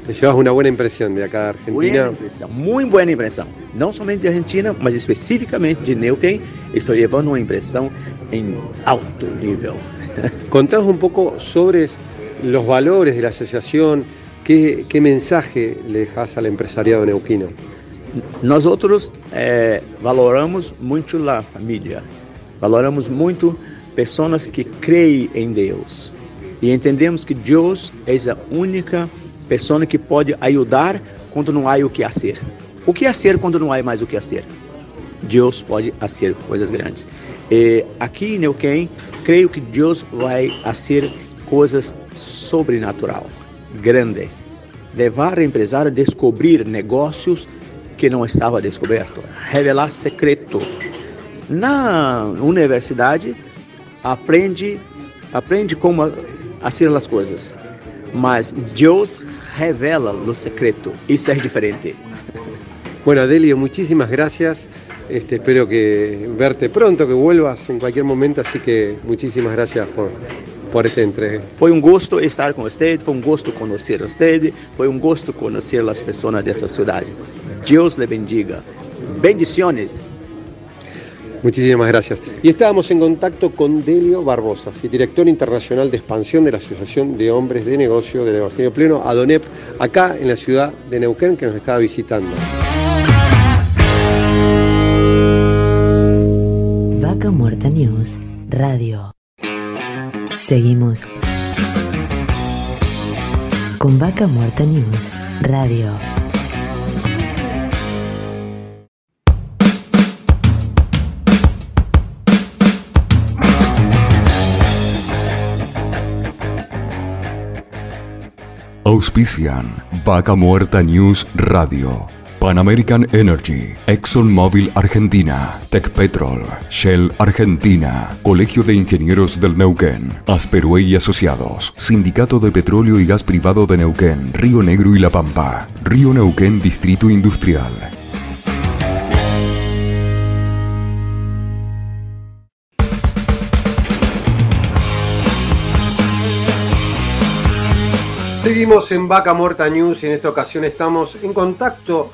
A: Te llevas una buena impresión de acá de Argentina.
F: Buena impressão, muito boa impressão. Não somente de Argentina, mas especificamente de Neuquén. Estou levando uma impressão em alto nível. (laughs)
A: Contanos un poco sobre los valores de la asociación, ¿Qué, qué mensaje le dejas al empresariado neuquino?
F: Nós outros é, valoramos muito a família, valoramos muito pessoas que creem em Deus e entendemos que Deus é a única pessoa que pode ajudar quando não há o que fazer. O que fazer quando não há mais o que fazer? Deus pode fazer coisas grandes. Aqui em Neuquén, creio que Deus vai fazer coisas sobrenatural grande. Levar o empresário a descobrir negócios que não estava descoberto, revelar secreto. Na universidade aprende aprende como fazer as coisas, mas Deus revela o secreto. Isso é diferente.
A: Bueno, Adelio, muchísimas gracias. Este, espero que verte pronto, que vuelvas en cualquier momento, así que muchísimas gracias por, por esta entrega.
F: Foi um gosto estar com você, foi um gosto conhecer você, foi um gosto conhecer as pessoas dessa cidade. Deus lhe bendiga. Bendiciones.
A: Muchísimas gracias. Y estábamos en contacto con Delio Barbosa, director internacional de expansión de la Asociación de Hombres de Negocio del Evangelio Pleno, ADONEP, acá en la ciudad de Neuquén, que nos estaba visitando.
D: Vaca Muerta News Radio. Seguimos con Vaca Muerta News Radio.
B: Auspician Vaca Muerta News Radio Pan American Energy, ExxonMobil Argentina, Petrol, Shell Argentina, Colegio de Ingenieros del Neuquén, Asperue y Asociados, Sindicato de Petróleo y Gas Privado de Neuquén, Río Negro y La Pampa, Río Neuquén Distrito Industrial.
A: Seguimos en Vaca Muerta News y en esta ocasión estamos en contacto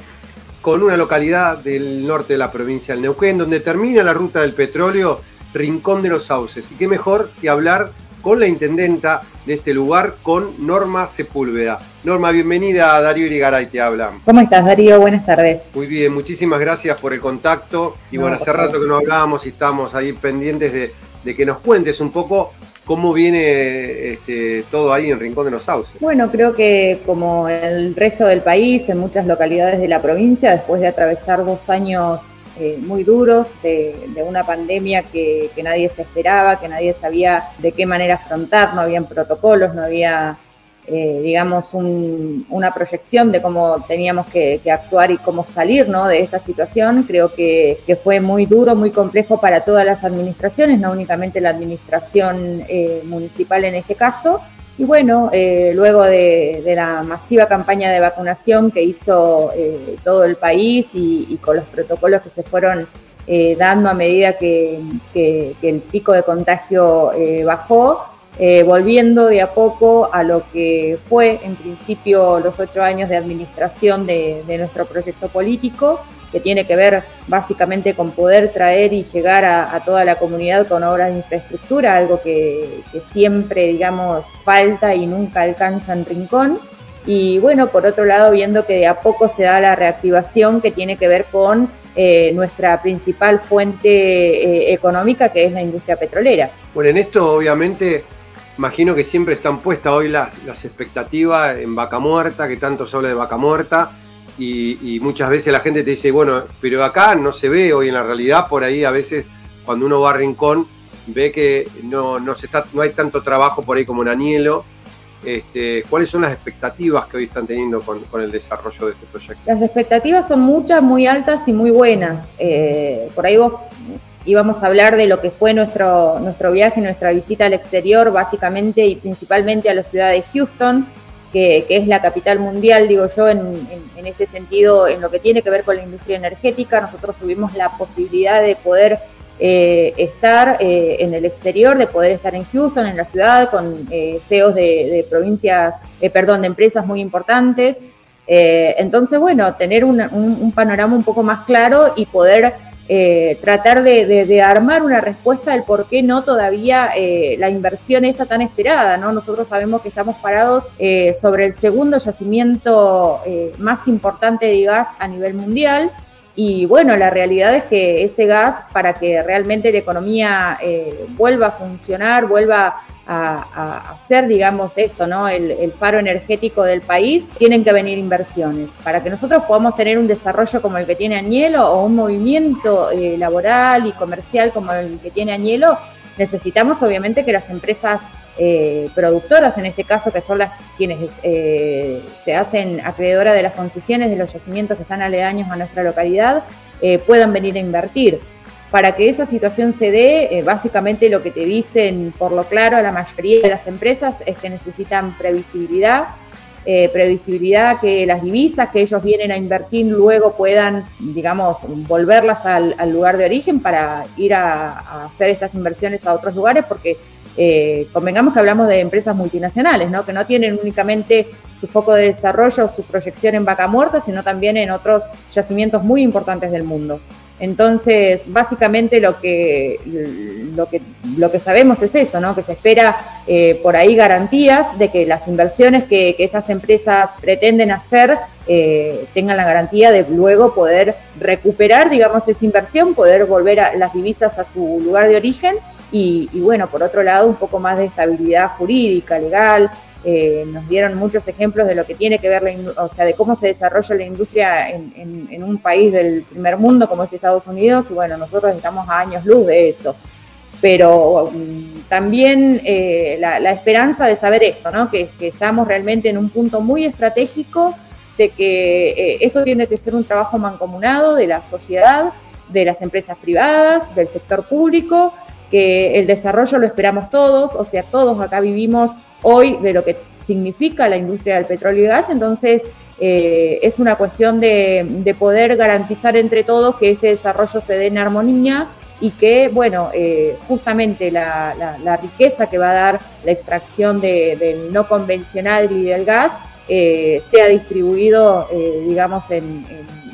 A: con una localidad del norte de la provincia del Neuquén, donde termina la ruta del petróleo, Rincón de los Sauces. Y qué mejor que hablar con la intendenta de este lugar, con Norma Sepúlveda. Norma, bienvenida, Darío Irigaray te habla.
G: ¿Cómo estás, Darío? Buenas tardes.
A: Muy bien, muchísimas gracias por el contacto. Y bueno, hace rato que no hablábamos y estamos ahí pendientes de, de que nos cuentes un poco ¿Cómo viene este, todo ahí en Rincón de los Sauces?
G: Bueno, creo que como el resto del país, en muchas localidades de la provincia, después de atravesar dos años eh, muy duros de, una pandemia que, que, nadie se esperaba, que nadie sabía de qué manera afrontar, no habían protocolos, no había eh, digamos, una proyección de cómo teníamos que, actuar y cómo salir ¿no? de esta situación. Creo que, fue muy duro, muy complejo para todas las administraciones, no únicamente la administración eh, municipal en este caso. Y bueno, eh, luego de, la masiva campaña de vacunación que hizo todo el país y, con los protocolos que se fueron dando a medida que, el pico de contagio bajó, eh, volviendo de a poco a lo que fue en principio los ocho años de administración de, nuestro proyecto político, que tiene que ver básicamente con poder traer y llegar a, toda la comunidad con obras de infraestructura, algo que, siempre, digamos, falta y nunca alcanza en Rincón. Y bueno, por otro lado, viendo que de a poco se da la reactivación que tiene que ver con eh, nuestra principal fuente eh, económica, que es la industria petrolera.
A: Bueno, en esto obviamente Imagino que siempre están puestas hoy las, expectativas en vaca muerta, que tanto se habla de vaca muerta, y, muchas veces la gente te dice, bueno, pero acá no se ve hoy en la realidad, por ahí a veces cuando uno va a Rincón ve que no, no, se está, no hay tanto trabajo por ahí como en Anielo. Este, ¿Cuáles son las expectativas que hoy están teniendo con, el desarrollo de este proyecto?
G: Las expectativas son muchas, muy altas y muy buenas. Eh, por ahí vos íbamos a hablar de lo que fue nuestro, nuestro viaje, nuestra visita al exterior, básicamente y principalmente a la ciudad de Houston, que, es la capital mundial, digo yo, en, este sentido, en lo que tiene que ver con la industria energética. Nosotros tuvimos la posibilidad de poder eh, estar eh, en el exterior, de poder estar en Houston, en la ciudad, con eh, CEOs de, provincias, perdón, de empresas muy importantes. entonces, bueno, tener un panorama un poco más claro y poder eh, tratar de, armar una respuesta del por qué no todavía eh, la inversión está tan esperada. ¿no? Nosotros sabemos que estamos parados eh, sobre el segundo yacimiento más importante de gas a nivel mundial. Y bueno, la realidad es que ese gas, para que realmente la economía vuelva a funcionar, vuelva a, hacer, digamos, esto, ¿no? El, el, paro energético del país, tienen que venir inversiones. Para que nosotros podamos tener un desarrollo como el que tiene Añelo o un movimiento eh, laboral y comercial como el que tiene Añelo, necesitamos obviamente que las empresas eh, productoras, en este caso, que son las quienes eh, se hacen acreedoras de las concesiones de los yacimientos que están aledaños a nuestra localidad, puedan venir a invertir. Para que esa situación se dé, eh, básicamente lo que te dicen por lo claro la mayoría de las empresas es que necesitan previsibilidad, eh, previsibilidad que las divisas que ellos vienen a invertir luego puedan, digamos, volverlas al, lugar de origen para ir a, hacer estas inversiones a otros lugares, porque eh, convengamos que hablamos de empresas multinacionales, ¿no? que no tienen únicamente su foco de desarrollo o su proyección en vaca muerta, sino también en otros yacimientos muy importantes del mundo. Entonces, básicamente lo que, lo que, lo que sabemos es eso, ¿no? que se espera eh, por ahí garantías de que las inversiones que, estas empresas pretenden hacer eh, tengan la garantía de luego poder recuperar, digamos, esa inversión, poder volver a las divisas a su lugar de origen y, bueno, por otro lado, un poco más de estabilidad jurídica, legal, eh, nos dieron muchos ejemplos de lo que tiene que ver, la, o sea, de cómo se desarrolla la industria en, un país del primer mundo como es Estados Unidos, y bueno, nosotros estamos a años luz de eso. pero mm, también eh, la, esperanza de saber esto, ¿no? que, estamos realmente en un punto muy estratégico de que eh, esto tiene que ser un trabajo mancomunado de la sociedad, de las empresas privadas, del sector público, que el desarrollo lo esperamos todos, o sea, todos acá vivimos hoy de lo que significa la industria del petróleo y gas, entonces eh, es una cuestión de, poder garantizar entre todos que este desarrollo se dé en armonía y que, bueno, eh, justamente la, riqueza que va a dar la extracción del no convencional y del gas eh, sea distribuido, digamos, en,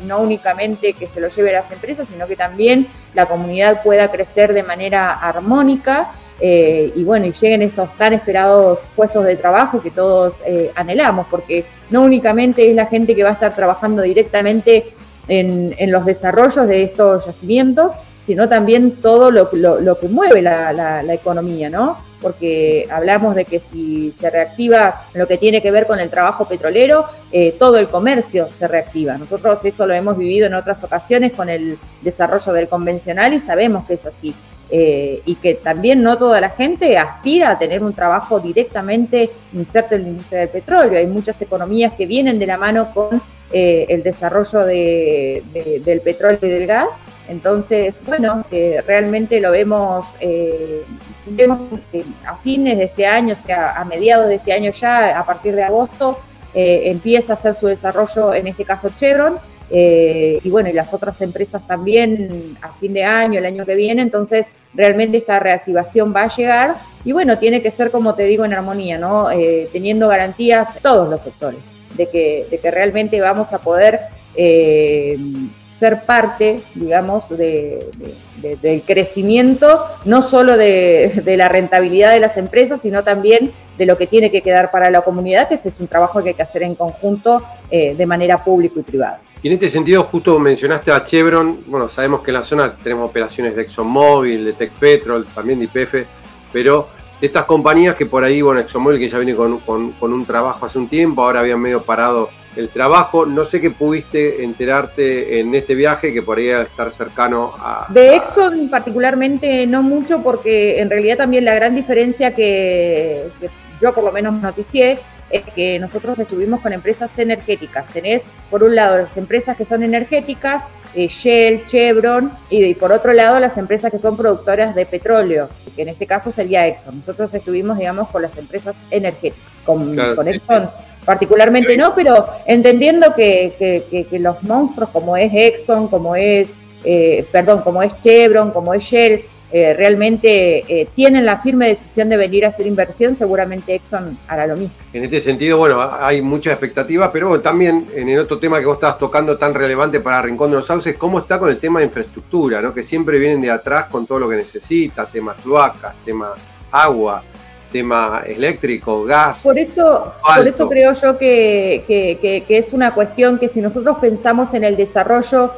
G: no únicamente que se lo lleve a las empresas, sino que también la comunidad pueda crecer de manera armónica eh, y bueno, y lleguen esos tan esperados puestos de trabajo que todos eh, anhelamos, porque no únicamente es la gente que va a estar trabajando directamente en, los desarrollos de estos yacimientos, sino también todo lo, que mueve la, economía, ¿no? Porque hablamos de que si se reactiva lo que tiene que ver con el trabajo petrolero, eh, todo el comercio se reactiva. Nosotros eso lo hemos vivido en otras ocasiones con el desarrollo del convencional y sabemos que es así. Eh, y que también no toda la gente aspira a tener un trabajo directamente inserto en la industria del petróleo. Hay muchas economías que vienen de la mano con eh, el desarrollo del petróleo y del gas. Entonces, bueno, realmente lo vemos, vemos a fines de este año, o sea, a mediados de este año ya, a partir de agosto, empieza a hacer su desarrollo, en este caso Chevron, eh, y bueno, y las otras empresas también a fin de año, el año que viene, entonces realmente esta reactivación va a llegar y bueno, tiene que ser, como te digo, en armonía, ¿no? Eh, teniendo garantías todos los sectores de que, de que realmente vamos a poder eh, ser parte, digamos, de, del crecimiento, no solo de, la rentabilidad de las empresas, sino también de lo que tiene que quedar para la comunidad, que ese es un trabajo que hay que hacer en conjunto de manera pública y privada.
A: Y en este sentido, justo mencionaste a Chevron, bueno, sabemos que en la zona tenemos operaciones de ExxonMobil, de TechPetrol, también de IPF, pero estas compañías que por ahí, bueno, ExxonMobil que ya viene con, un trabajo hace un tiempo, ahora habían medio parado el trabajo, no sé qué pudiste enterarte en este viaje que podría estar cercano a...
G: De Exxon particularmente no mucho porque en realidad también la gran diferencia que, que yo por lo menos noticié es que nosotros estuvimos con empresas energéticas. Tenés, por un lado, las empresas que son energéticas, eh, Shell, Chevron, y, por otro lado, las empresas que son productoras de petróleo, que en este caso sería Exxon. Nosotros estuvimos, digamos, con las empresas energéticas. Con, Exxon particularmente no, pero entendiendo que, los monstruos como es Exxon, como es, eh, perdón, como es Chevron, como es Shell, eh, realmente eh, tienen la firme decisión de venir a hacer inversión, seguramente Exxon hará lo mismo.
A: En este sentido, bueno, hay muchas expectativas, pero también en el otro tema que vos estabas tocando tan relevante para Rincón de los Sauces, ¿cómo está con el tema de infraestructura? ¿no? Que siempre vienen de atrás con todo lo que necesita, tema cloacas, tema agua, tema eléctrico, gas.
G: Por eso, por eso creo yo que, que es una cuestión que si nosotros pensamos en el desarrollo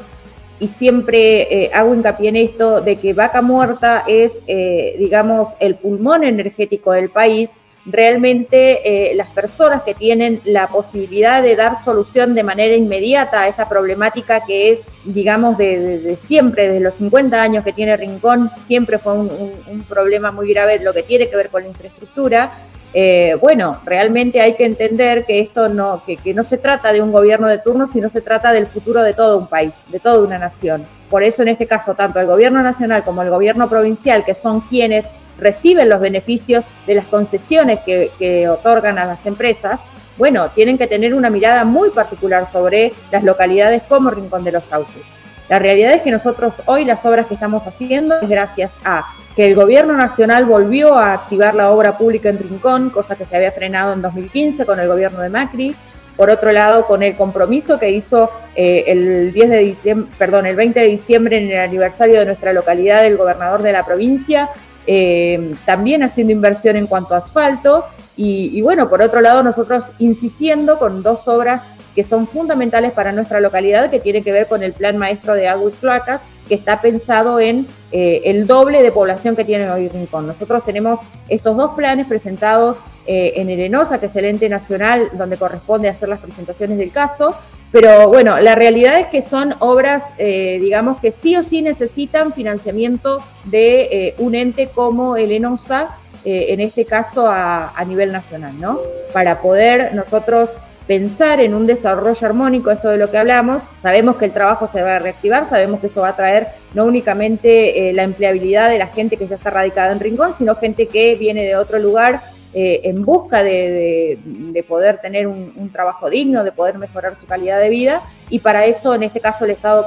G: y siempre eh, hago hincapié en esto de que vaca muerta es, eh, digamos, el pulmón energético del país. Realmente eh, las personas que tienen la posibilidad de dar solución de manera inmediata a esta problemática que es, digamos, de, siempre, desde los 50 años que tiene Rincón, siempre fue un problema muy grave lo que tiene que ver con la infraestructura eh, bueno, realmente hay que entender que esto no, que, no se trata de un gobierno de turno, sino se trata del futuro de todo un país, de toda una nación. Por eso en este caso, tanto el gobierno nacional como el gobierno provincial, que son quienes reciben los beneficios de las concesiones que, que otorgan a las empresas, bueno, tienen que tener una mirada muy particular sobre las localidades como Rincón de los Sauces. La realidad es que nosotros hoy las obras que estamos haciendo es gracias a que el gobierno nacional volvió a activar la obra pública en Rincón, cosa que se había frenado en 2015 con el gobierno de Macri. Por otro lado, con el compromiso que hizo eh, el 10 de diciembre, perdón, el 20 de diciembre en el aniversario de nuestra localidad del gobernador de la provincia, eh, también haciendo inversión en cuanto a asfalto. Y, bueno, por otro lado, nosotros insistiendo con dos obras que son fundamentales para nuestra localidad, que tiene que ver con el plan maestro de agua y placas, que está pensado en eh, el doble de población que tiene hoy Rincón. Nosotros tenemos estos dos planes presentados eh, en Erenosa, que es el ente nacional donde corresponde hacer las presentaciones del caso, Pero bueno, la realidad es que son obras, eh, digamos, que sí o sí necesitan financiamiento de eh, un ente como el ENOSA, eh, en este caso a, nivel nacional, ¿no? Para poder nosotros pensar en un desarrollo armónico, esto de lo que hablamos, sabemos que el trabajo se va a reactivar, sabemos que eso va a traer no únicamente la empleabilidad de la gente que ya está radicada en Rincón, sino gente que viene de otro lugar eh, en busca de, poder tener un, trabajo digno, de poder mejorar su calidad de vida y para eso, en este caso, el Estado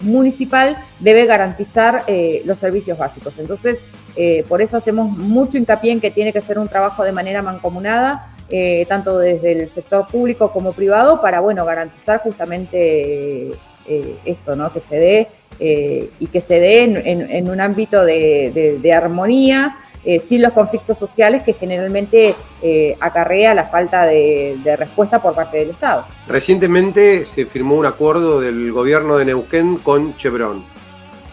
G: municipal debe garantizar eh, los servicios básicos. Entonces, eh, por eso hacemos mucho hincapié en que tiene que ser un trabajo de manera mancomunada, tanto desde el sector público como privado, para, bueno, garantizar justamente esto, ¿no? Que se dé y que se dé en, un ámbito de armonía, eh, sin los conflictos sociales que generalmente eh, acarrea la falta de, respuesta por parte del Estado.
A: Recientemente se firmó un acuerdo del gobierno de Neuquén con Chevron,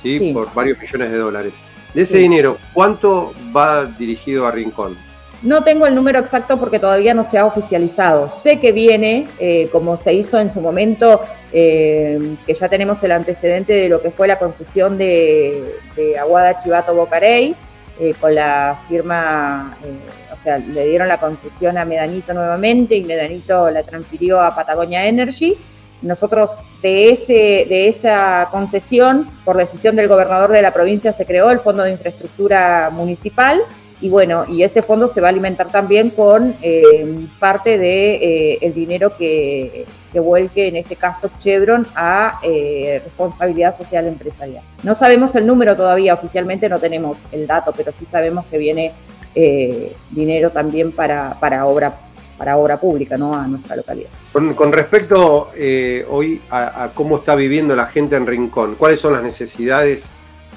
A: ¿sí? por varios millones de dólares. De ese dinero, ¿cuánto va dirigido a Rincón?
G: No tengo el número exacto porque todavía no se ha oficializado. Sé que viene, eh, como se hizo en su momento, que ya tenemos el antecedente de lo que fue la concesión de, de Aguada Chivato Bocarey, eh, con la firma, eh, o sea, le dieron la concesión a Medanito nuevamente y Medanito la transfirió a Patagonia Energy. Nosotros de, ese, de esa concesión, por decisión del gobernador de la provincia, se creó el Fondo de Infraestructura Municipal y bueno, y ese fondo se va a alimentar también con eh, parte del de, el dinero que, que vuelque, en este caso Chevron, a eh, responsabilidad social empresarial. No sabemos el número todavía, oficialmente no tenemos el dato, pero sí sabemos que viene eh, dinero también para, para, obra, para obra pública, ¿no? A nuestra localidad.
A: Con, respecto eh, hoy a, cómo está viviendo la gente en Rincón, ¿cuáles son las necesidades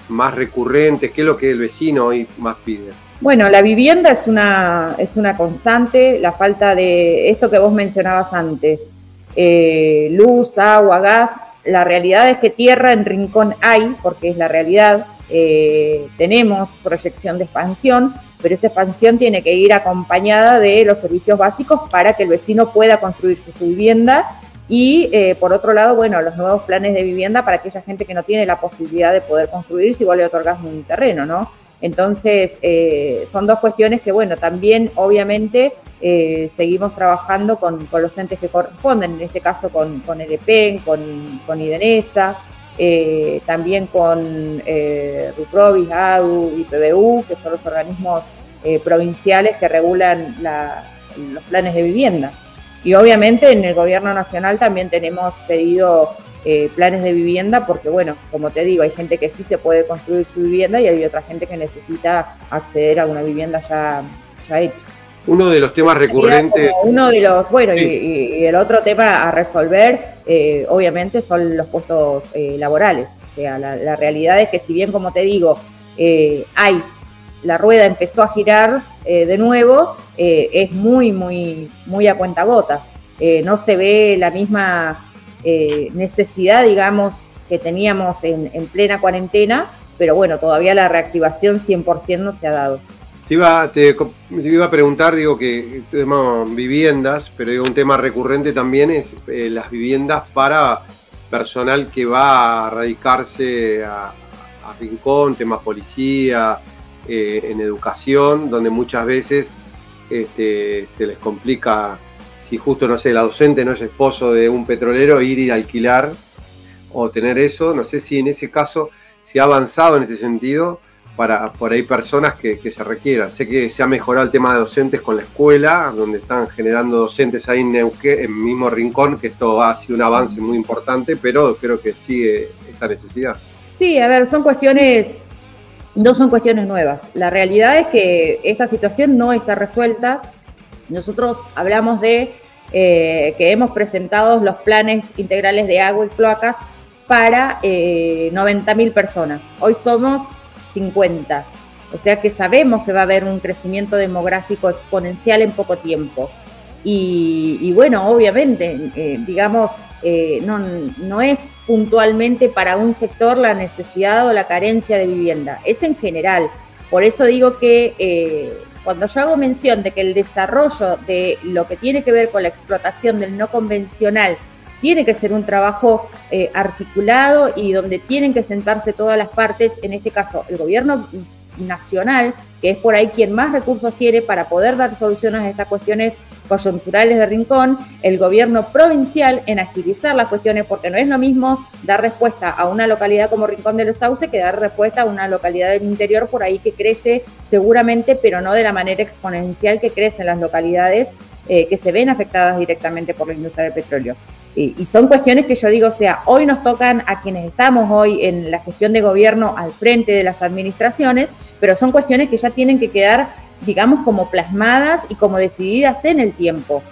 A: más recurrentes? ¿Qué es lo que el vecino hoy más pide?
G: Bueno, la vivienda es una, es una constante, la falta de esto que vos mencionabas antes, eh, luz, agua, gas. La realidad es que tierra en Rincón hay, porque es la realidad. Eh, tenemos proyección de expansión, pero esa expansión tiene que ir acompañada de los servicios básicos para que el vecino pueda construirse su vivienda y eh, por otro lado, bueno, los nuevos planes de vivienda para aquella gente que no tiene la posibilidad de poder construir si igual le otorgas un terreno, ¿no? Entonces, son dos cuestiones que, bueno, también obviamente eh, seguimos trabajando con, los entes que corresponden, en este caso con, con el EPEN, con, con IDENESA, eh, también con eh, RUPROVIS, ADU y PBU, que son los organismos eh, provinciales que regulan los planes de vivienda. Y obviamente en el gobierno nacional también tenemos pedido planes de vivienda porque, bueno, como te digo, hay gente que sí se puede construir su vivienda y hay otra gente que necesita acceder a una vivienda ya, ya hecha.
A: Uno de los temas recurrentes.
G: Uno de los, bueno, y, el otro tema a resolver, eh, obviamente, son los puestos eh, laborales. O sea, la, realidad es que si bien, como te digo, eh, hay, la rueda empezó a girar de nuevo, es muy, muy, muy a cuentagotas. no se ve la misma necesidad, digamos, que teníamos en, en plena cuarentena, pero bueno, todavía la reactivación 100% no se ha dado.
A: Te iba, te, iba a preguntar, digo que tenemos viviendas, pero digo, un tema recurrente también es eh, las viviendas para personal que va a radicarse a, Rincón, temas policía, eh, en educación, donde muchas veces este, se les complica, si justo, no sé, la docente no es esposo de un petrolero, ir y alquilar o tener eso. No sé si en ese caso se ha avanzado en ese sentido para por ahí personas que, se requieran. Sé que se ha mejorado el tema de docentes con la escuela, donde están generando docentes ahí en Neuquén, en mismo rincón, que esto ha sido un avance muy importante, pero creo que sigue esta necesidad.
G: Sí, a ver, son cuestiones, no son cuestiones nuevas. La realidad es que esta situación no está resuelta. Nosotros hablamos de eh, que hemos presentado los planes integrales de agua y cloacas para eh, 90.000 personas. Hoy somos 50. O sea que sabemos que va a haber un crecimiento demográfico exponencial en poco tiempo. Y, bueno, obviamente, eh, digamos, eh, no, es puntualmente para un sector la necesidad o la carencia de vivienda, es en general. Por eso digo que cuando yo hago mención de que el desarrollo de lo que tiene que ver con la explotación del no convencional tiene que ser un trabajo eh, articulado y donde tienen que sentarse todas las partes, en este caso el gobierno nacional, que es por ahí quien más recursos quiere para poder dar soluciones a estas cuestiones coyunturales de Rincón, el gobierno provincial en agilizar las cuestiones, porque no es lo mismo dar respuesta a una localidad como Rincón de los Sauces que dar respuesta a una localidad del interior por ahí que crece seguramente, pero no de la manera exponencial que crecen las localidades eh, que se ven afectadas directamente por la industria del petróleo. Y, son cuestiones que yo digo, o sea, hoy nos tocan a quienes estamos hoy en la gestión de gobierno al frente de las administraciones, pero son cuestiones que ya tienen que quedar, digamos, como plasmadas y como decididas en el tiempo.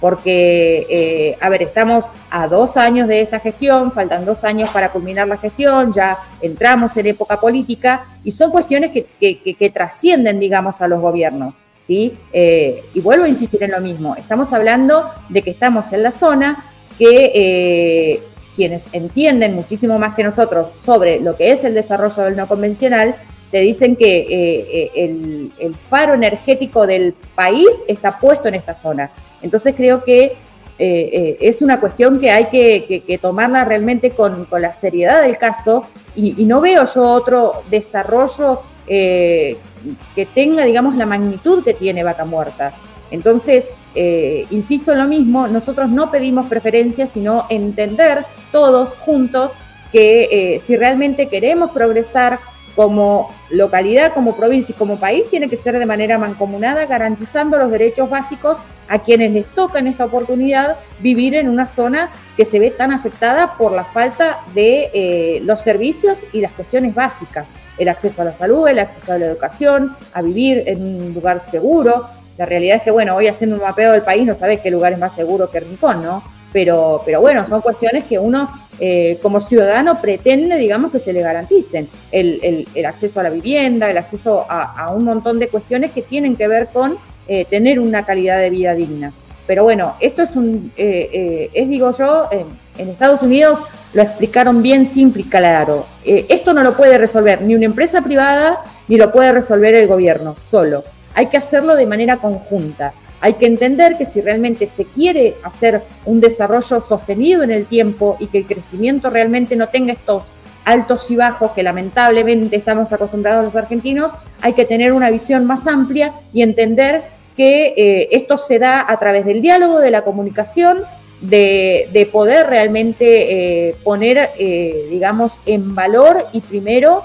G: Porque, eh, a ver, estamos a dos años de esta gestión, faltan dos años para culminar la gestión, ya entramos en época política y son cuestiones que, que, trascienden, digamos, a los gobiernos. ¿sí? Eh, y vuelvo a insistir en lo mismo, estamos hablando de que estamos en la zona que eh, quienes entienden muchísimo más que nosotros sobre lo que es el desarrollo del no convencional, te dicen que eh, eh, el, faro energético del país está puesto en esta zona. Entonces creo que es una cuestión que hay que, tomarla realmente con, la seriedad del caso y, no veo yo otro desarrollo que tenga, digamos, la magnitud que tiene Vaca Muerta. Entonces, eh, insisto en lo mismo, nosotros no pedimos preferencias, sino entender todos juntos que eh, si realmente queremos progresar como localidad, como provincia y como país, tiene que ser de manera mancomunada, garantizando los derechos básicos a quienes les toca en esta oportunidad vivir en una zona que se ve tan afectada por la falta de eh, los servicios y las cuestiones básicas, el acceso a la salud, el acceso a la educación, a vivir en un lugar seguro, la realidad es que, bueno, hoy haciendo un mapeo del país no sabes qué lugar es más seguro que Rincón, ¿no? Pero, pero bueno, son cuestiones que uno eh, como ciudadano pretende, digamos, que se le garanticen. El, acceso a la vivienda, el acceso a, un montón de cuestiones que tienen que ver con eh, tener una calidad de vida digna. Pero bueno, esto es un, eh, es digo yo, en Estados Unidos lo explicaron bien simple y claro. esto no lo puede resolver ni una empresa privada, ni lo puede resolver el gobierno solo hay que hacerlo de manera conjunta. Hay que entender que si realmente se quiere hacer un desarrollo sostenido en el tiempo y que el crecimiento realmente no tenga estos altos y bajos que lamentablemente estamos acostumbrados los argentinos, hay que tener una visión más amplia y entender que eh, esto se da a través del diálogo, de la comunicación, de, poder realmente eh, poner, eh, digamos, en valor y primero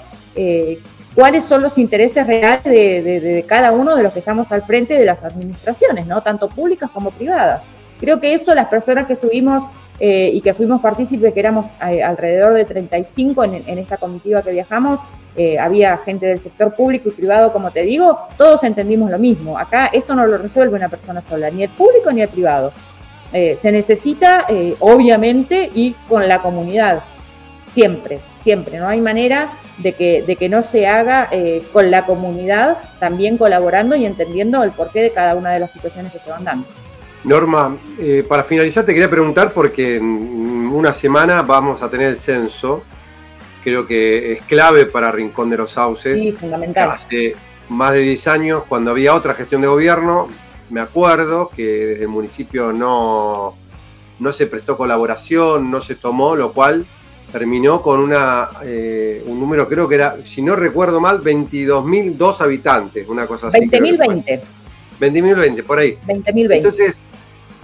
G: cuáles son los intereses reales de, cada uno de los que estamos al frente de las administraciones, ¿no? Tanto públicas como privadas. Creo que eso las personas que estuvimos eh, y que fuimos partícipes, que éramos eh, alrededor de 35 en, esta comitiva que viajamos, eh, había gente del sector público y privado, como te digo, todos entendimos lo mismo. Acá esto no lo resuelve una persona sola, ni el público ni el privado. se necesita, obviamente, y con la comunidad, siempre, siempre. No hay manera de que, de que no se haga eh, con la comunidad, también colaborando y entendiendo el porqué de cada una de las situaciones que se van dando.
A: Norma, eh, para finalizar te quería preguntar porque en una semana vamos a tener el censo, creo que es clave para Rincón de los Sauces.
G: Sí, fundamental.
A: Hace más de 10 años, cuando había otra gestión de gobierno, me acuerdo que desde el municipio no, no se prestó colaboración, no se tomó, lo cual terminó con una, eh, un número, creo que era, si no recuerdo mal, 22.002 habitantes, una cosa así.
G: 20.020.
A: 20.020, por ahí.
G: 20.020.
A: Entonces,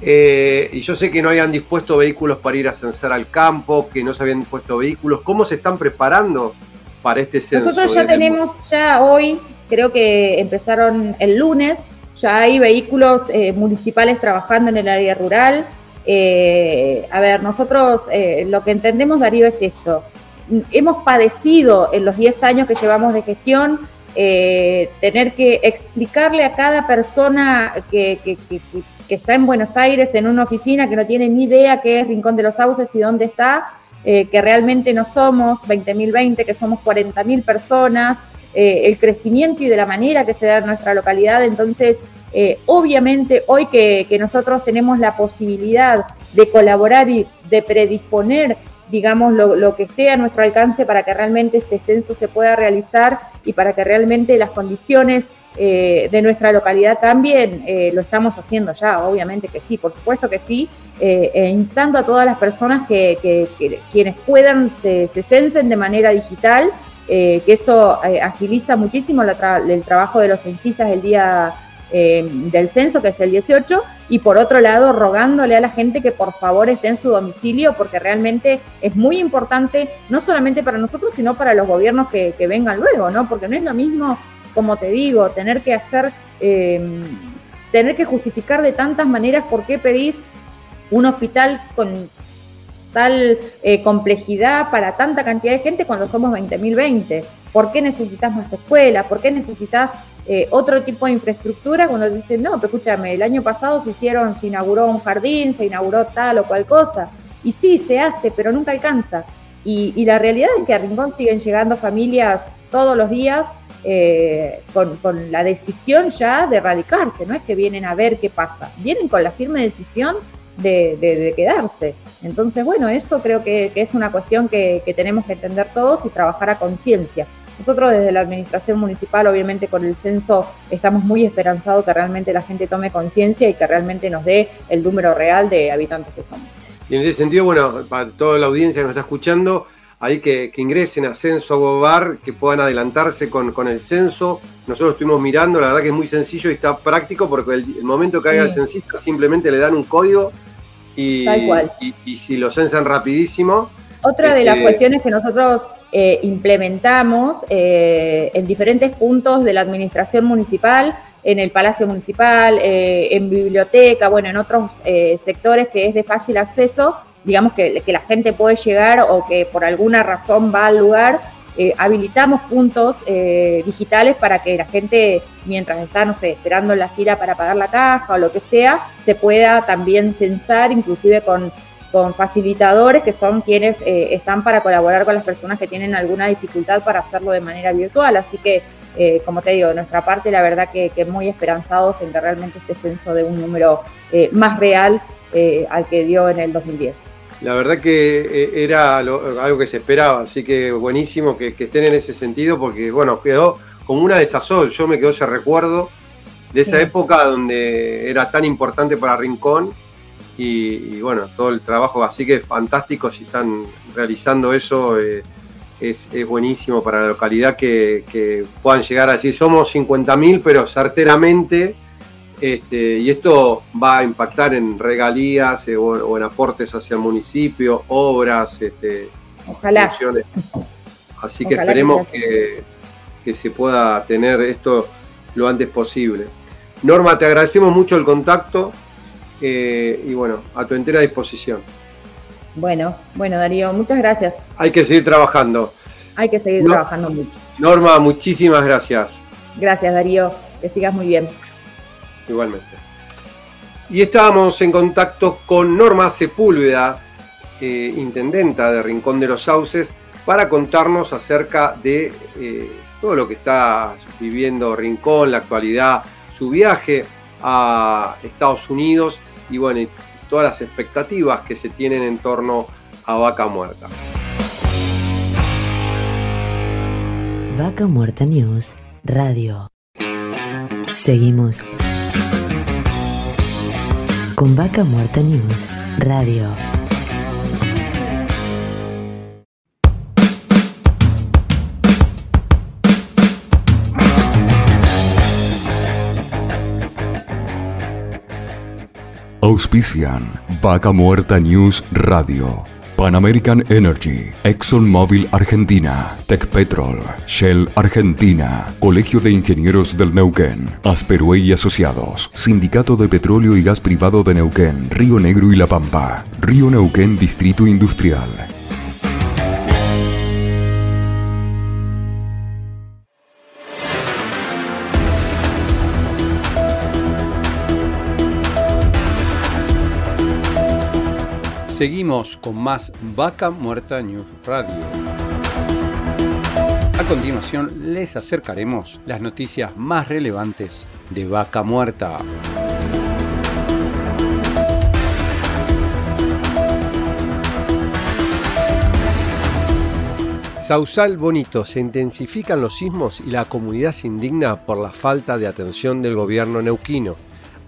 A: eh, y yo sé que no habían dispuesto vehículos para ir a censar al campo, que no se habían dispuesto vehículos. ¿Cómo se están preparando para este censo?
G: Nosotros ya tenemos, ya hoy, creo que empezaron el lunes, ya hay vehículos eh, municipales trabajando en el área rural eh, a ver, nosotros eh, lo que entendemos, Darío, es esto. Hemos padecido en los 10 años que llevamos de gestión eh, tener que explicarle a cada persona que, está en Buenos Aires en una oficina que no tiene ni idea qué es Rincón de los Sauces y dónde está, que realmente no somos 20.020, que somos 40.000 personas, el crecimiento y de la manera que se da en nuestra localidad. Entonces, eh, obviamente, hoy que, nosotros tenemos la posibilidad de colaborar y de predisponer, digamos, lo, que esté a nuestro alcance para que realmente este censo se pueda realizar y para que realmente las condiciones eh, de nuestra localidad cambien, eh, lo estamos haciendo ya, obviamente que sí, por supuesto que sí, e instando a todas las personas que, quienes puedan se, censen de manera digital, que eso agiliza muchísimo el trabajo de los censistas el día del censo, que es el 18, y por otro lado, rogándole a la gente que por favor esté en su domicilio, porque realmente es muy importante, no solamente para nosotros, sino para los gobiernos que, vengan luego, ¿no? Porque no es lo mismo como te digo, tener que hacer, eh, tener que justificar de tantas maneras por qué pedís un hospital con tal eh, complejidad para tanta cantidad de gente cuando somos 20.020. ¿Por qué necesitas más escuelas? ¿Por qué necesitas eh, otro tipo de infraestructura cuando dicen, no, pero escúchame, el año pasado se hicieron, se inauguró un jardín, se inauguró tal o cual cosa? Y sí, se hace, pero nunca alcanza. Y, la realidad es que a Rincón siguen llegando familias todos los días eh, con, la decisión ya de radicarse, no es que vienen a ver qué pasa, vienen con la firme decisión de, quedarse. Entonces, bueno, eso creo que, es una cuestión que, tenemos que entender todos y trabajar a conciencia. Nosotros desde la administración municipal, obviamente con el censo, estamos muy esperanzados que realmente la gente tome conciencia y que realmente nos dé el número real de habitantes que somos.
A: Y en ese sentido, bueno, para toda la audiencia que nos está escuchando, ahí que, ingresen a Censo Gobar, que puedan adelantarse con, el censo. Nosotros estuvimos mirando, la verdad que es muy sencillo y está práctico porque el, momento que haga el censista simplemente le dan un código y, y, si lo censan rapidísimo.
G: Otra de las este, cuestiones que nosotros eh, implementamos eh, en diferentes puntos de la administración municipal, en el Palacio Municipal, eh, en biblioteca, bueno, en otros sectores que es de fácil acceso, digamos que, la gente puede llegar o que por alguna razón va al lugar, habilitamos puntos digitales para que la gente, mientras está, no sé, esperando en la fila para pagar la caja o lo que sea, se pueda también censar, inclusive con, con facilitadores que son quienes eh, están para colaborar con las personas que tienen alguna dificultad para hacerlo de manera virtual. Así que, como te digo, de nuestra parte, la verdad que, que, muy esperanzados en que realmente este censo de un número más real al que dio en el 2010.
A: La verdad que eh, era algo que se esperaba, así que buenísimo que, estén en ese sentido porque, bueno, quedó como una desazón. Yo me quedo ese recuerdo de esa época donde era tan importante para Rincón y, bueno, todo el trabajo, así que fantástico si están realizando eso. Eh, es, buenísimo para la localidad que, que puedan llegar así. Somos 50.000, pero certeramente este, y esto va a impactar en regalías eh, o, en aportes hacia el municipio, obras, este,
G: Ojalá.
A: Así que esperemos que, se pueda tener esto lo antes posible. Norma, te agradecemos mucho el contacto eh, y bueno, a tu entera disposición.
G: Bueno, bueno Darío, muchas gracias.
A: Hay que seguir trabajando.
G: Hay que seguir trabajando mucho.
A: Norma, muchísimas gracias.
G: Gracias Darío, que sigas muy bien.
A: Igualmente. Y estábamos en contacto con Norma Sepúlveda, eh, intendenta de Rincón de los Sauces, para contarnos acerca de eh, todo lo que está viviendo Rincón, la actualidad, su viaje a Estados Unidos y bueno, todas las expectativas que se tienen en torno a Vaca Muerta.
D: Vaca Muerta News Radio. Seguimos con Vaca Muerta News Radio.
B: Auspician Vaca Muerta News Radio. Pan American Energy, ExxonMobil Argentina, Petrol, Shell Argentina, Colegio de Ingenieros del Neuquén, Asperue y Asociados, Sindicato de Petróleo y Gas Privado de Neuquén, Río Negro y La Pampa, Río Neuquén Distrito Industrial.
A: Seguimos con más Vaca Muerta News Radio. A continuación les acercaremos las noticias más relevantes de Vaca Muerta. Sausal Bonito, se intensifican los sismos y la comunidad se indigna por la falta de atención del gobierno neuquino.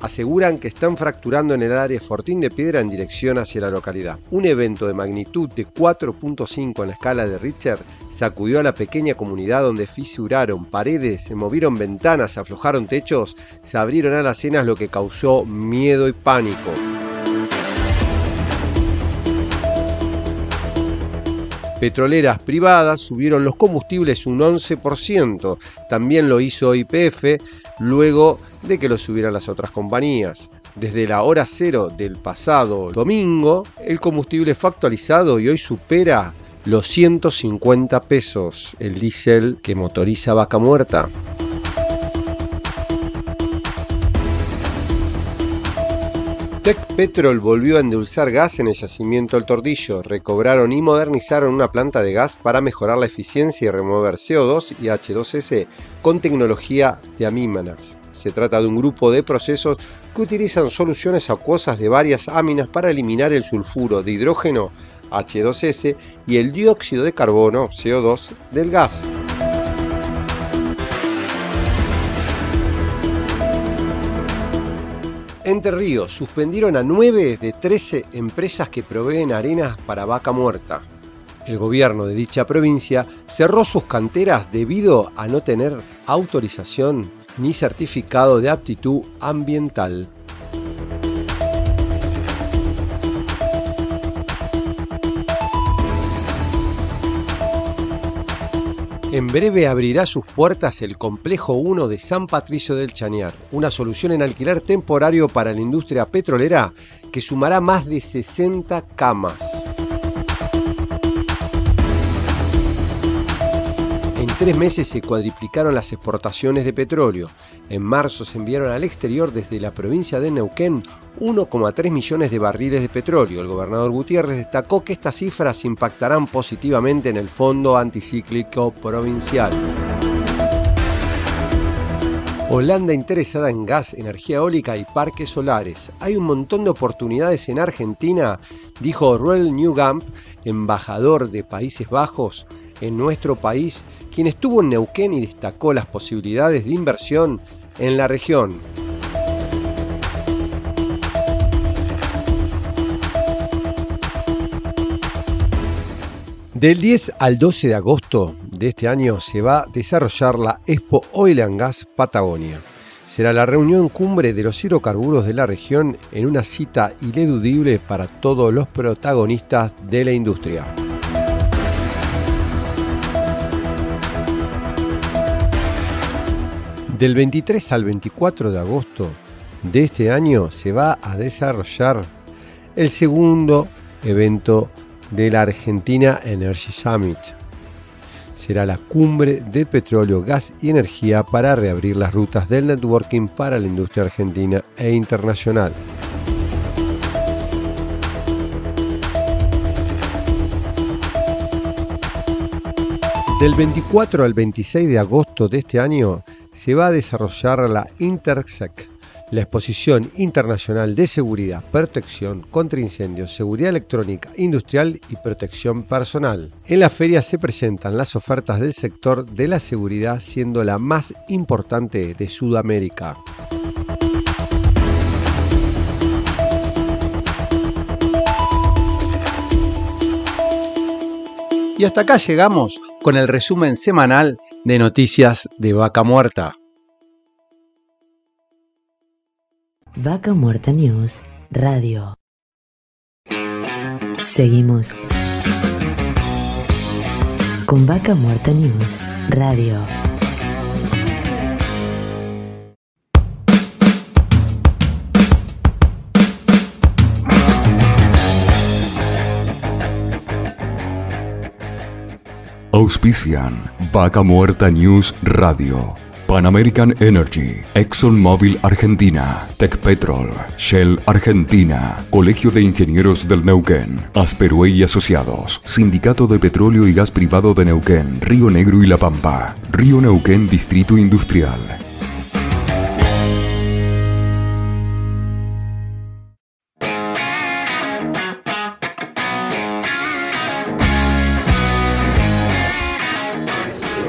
A: Aseguran que están fracturando en el área Fortín de Piedra en dirección hacia la localidad. Un evento de magnitud de 4.5 en la escala de Richter sacudió a la pequeña comunidad donde fisuraron paredes, se movieron ventanas, aflojaron techos, se abrieron alacenas lo que causó miedo y pánico. Petroleras privadas subieron los combustibles un 11%, también lo hizo IPF luego de que lo subieran las otras compañías. Desde la hora cero del pasado domingo, el combustible fue actualizado y hoy supera los 150 pesos el diésel que motoriza Vaca Muerta. Tech Petrol volvió a endulzar gas en el yacimiento El Tordillo. Recobraron y modernizaron una planta de gas para mejorar la eficiencia y remover CO2 y H2S con tecnología de amímanas. Se trata de un grupo de procesos que utilizan soluciones acuosas de varias aminas para eliminar el sulfuro de hidrógeno H2S y el dióxido de carbono CO2 del gas. Entre Ríos suspendieron a 9 de 13 empresas que proveen arenas para vaca muerta. El gobierno de dicha provincia cerró sus canteras debido a no tener autorización ni certificado de aptitud ambiental. En breve abrirá sus puertas el Complejo 1 de San Patricio del Chañar, una solución en alquiler temporario para la industria petrolera que sumará más de 60 camas. Tres meses se cuadriplicaron las exportaciones de petróleo. En marzo se enviaron al exterior desde la provincia de Neuquén 1,3 millones de barriles de petróleo. El gobernador Gutiérrez destacó que estas cifras impactarán positivamente en el Fondo Anticíclico Provincial. Holanda interesada en gas, energía eólica y parques solares. Hay un montón de oportunidades en Argentina, dijo Roel Newgamp, embajador de Países Bajos en nuestro país, quien estuvo en Neuquén y destacó las posibilidades de inversión en la región. Del 10 al 12 de agosto de este año se va a desarrollar la Expo Oil and Gas Patagonia. Será la reunión cumbre de los hidrocarburos de la región en una cita ineludible para todos los protagonistas de la industria. Del 23 al 24 de agosto de este año se va a desarrollar el segundo evento de la Argentina Energy Summit. Será la cumbre de petróleo, gas y energía para reabrir las rutas del networking para la industria argentina e internacional. Del 24 al 26 de agosto de este año se va a desarrollar la Intersec, la Exposición Internacional de Seguridad, Protección contra Incendios, Seguridad Electrónica, Industrial y Protección Personal. En la feria se presentan las ofertas del sector de la seguridad siendo la más importante de Sudamérica. Y hasta acá llegamos con el resumen semanal de noticias de Vaca Muerta.
D: Vaca Muerta News Radio. Seguimos con Vaca Muerta News Radio.
B: Auspician Vaca Muerta News Radio. Pan American Energy, ExxonMobil Argentina, Tech Petrol, Shell Argentina, Colegio de Ingenieros del Neuquén, Asperue y Asociados, Sindicato de Petróleo y Gas Privado de Neuquén, Río Negro y La Pampa, Río Neuquén Distrito Industrial.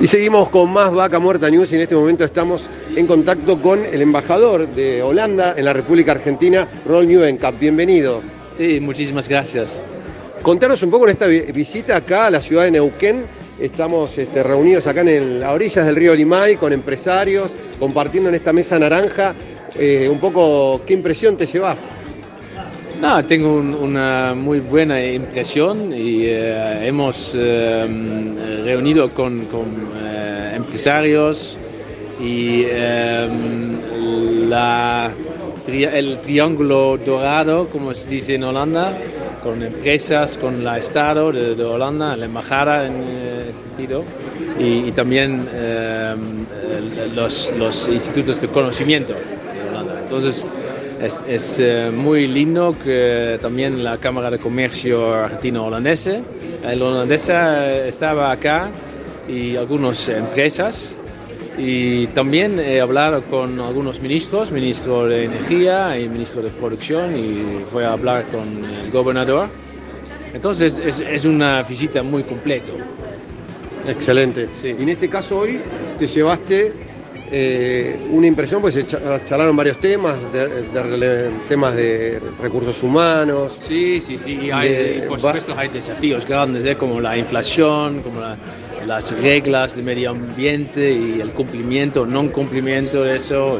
A: Y seguimos con más Vaca Muerta News y en este momento estamos en contacto con el embajador de Holanda en la República Argentina, Rol Nieuwenkamp. Bienvenido.
H: Sí, muchísimas gracias.
A: Contanos un poco en esta visita acá a la ciudad de Neuquén. Estamos este, reunidos acá en las orillas del río Limay con empresarios, compartiendo en esta mesa naranja. Eh, un poco, ¿qué impresión te llevas?
H: No, tengo una muy buena impresión y eh, hemos eh, reunido con, eh, empresarios y el triángulo dorado, como se dice en Holanda, con empresas, con la Estado de, Holanda, la embajada en este sentido, y, también los, los institutos de conocimiento de Holanda. Entonces, es, eh, muy lindo que también la Cámara de Comercio Argentino-Holandesa, el holandesa estaba acá y algunas empresas y también he hablado con algunos ministros, ministro de Energía y ministro de Producción y voy a hablar con el gobernador. Entonces es, es una visita muy completa.
A: Excelente. Sí. Y en este caso hoy te llevaste eh, una impresión, pues se charlaron varios temas, de, temas de recursos humanos.
H: Sí, sí, sí, hay, por supuesto hay desafíos grandes, ¿eh? como la inflación, como las reglas de medio ambiente y el cumplimiento, no cumplimiento de eso,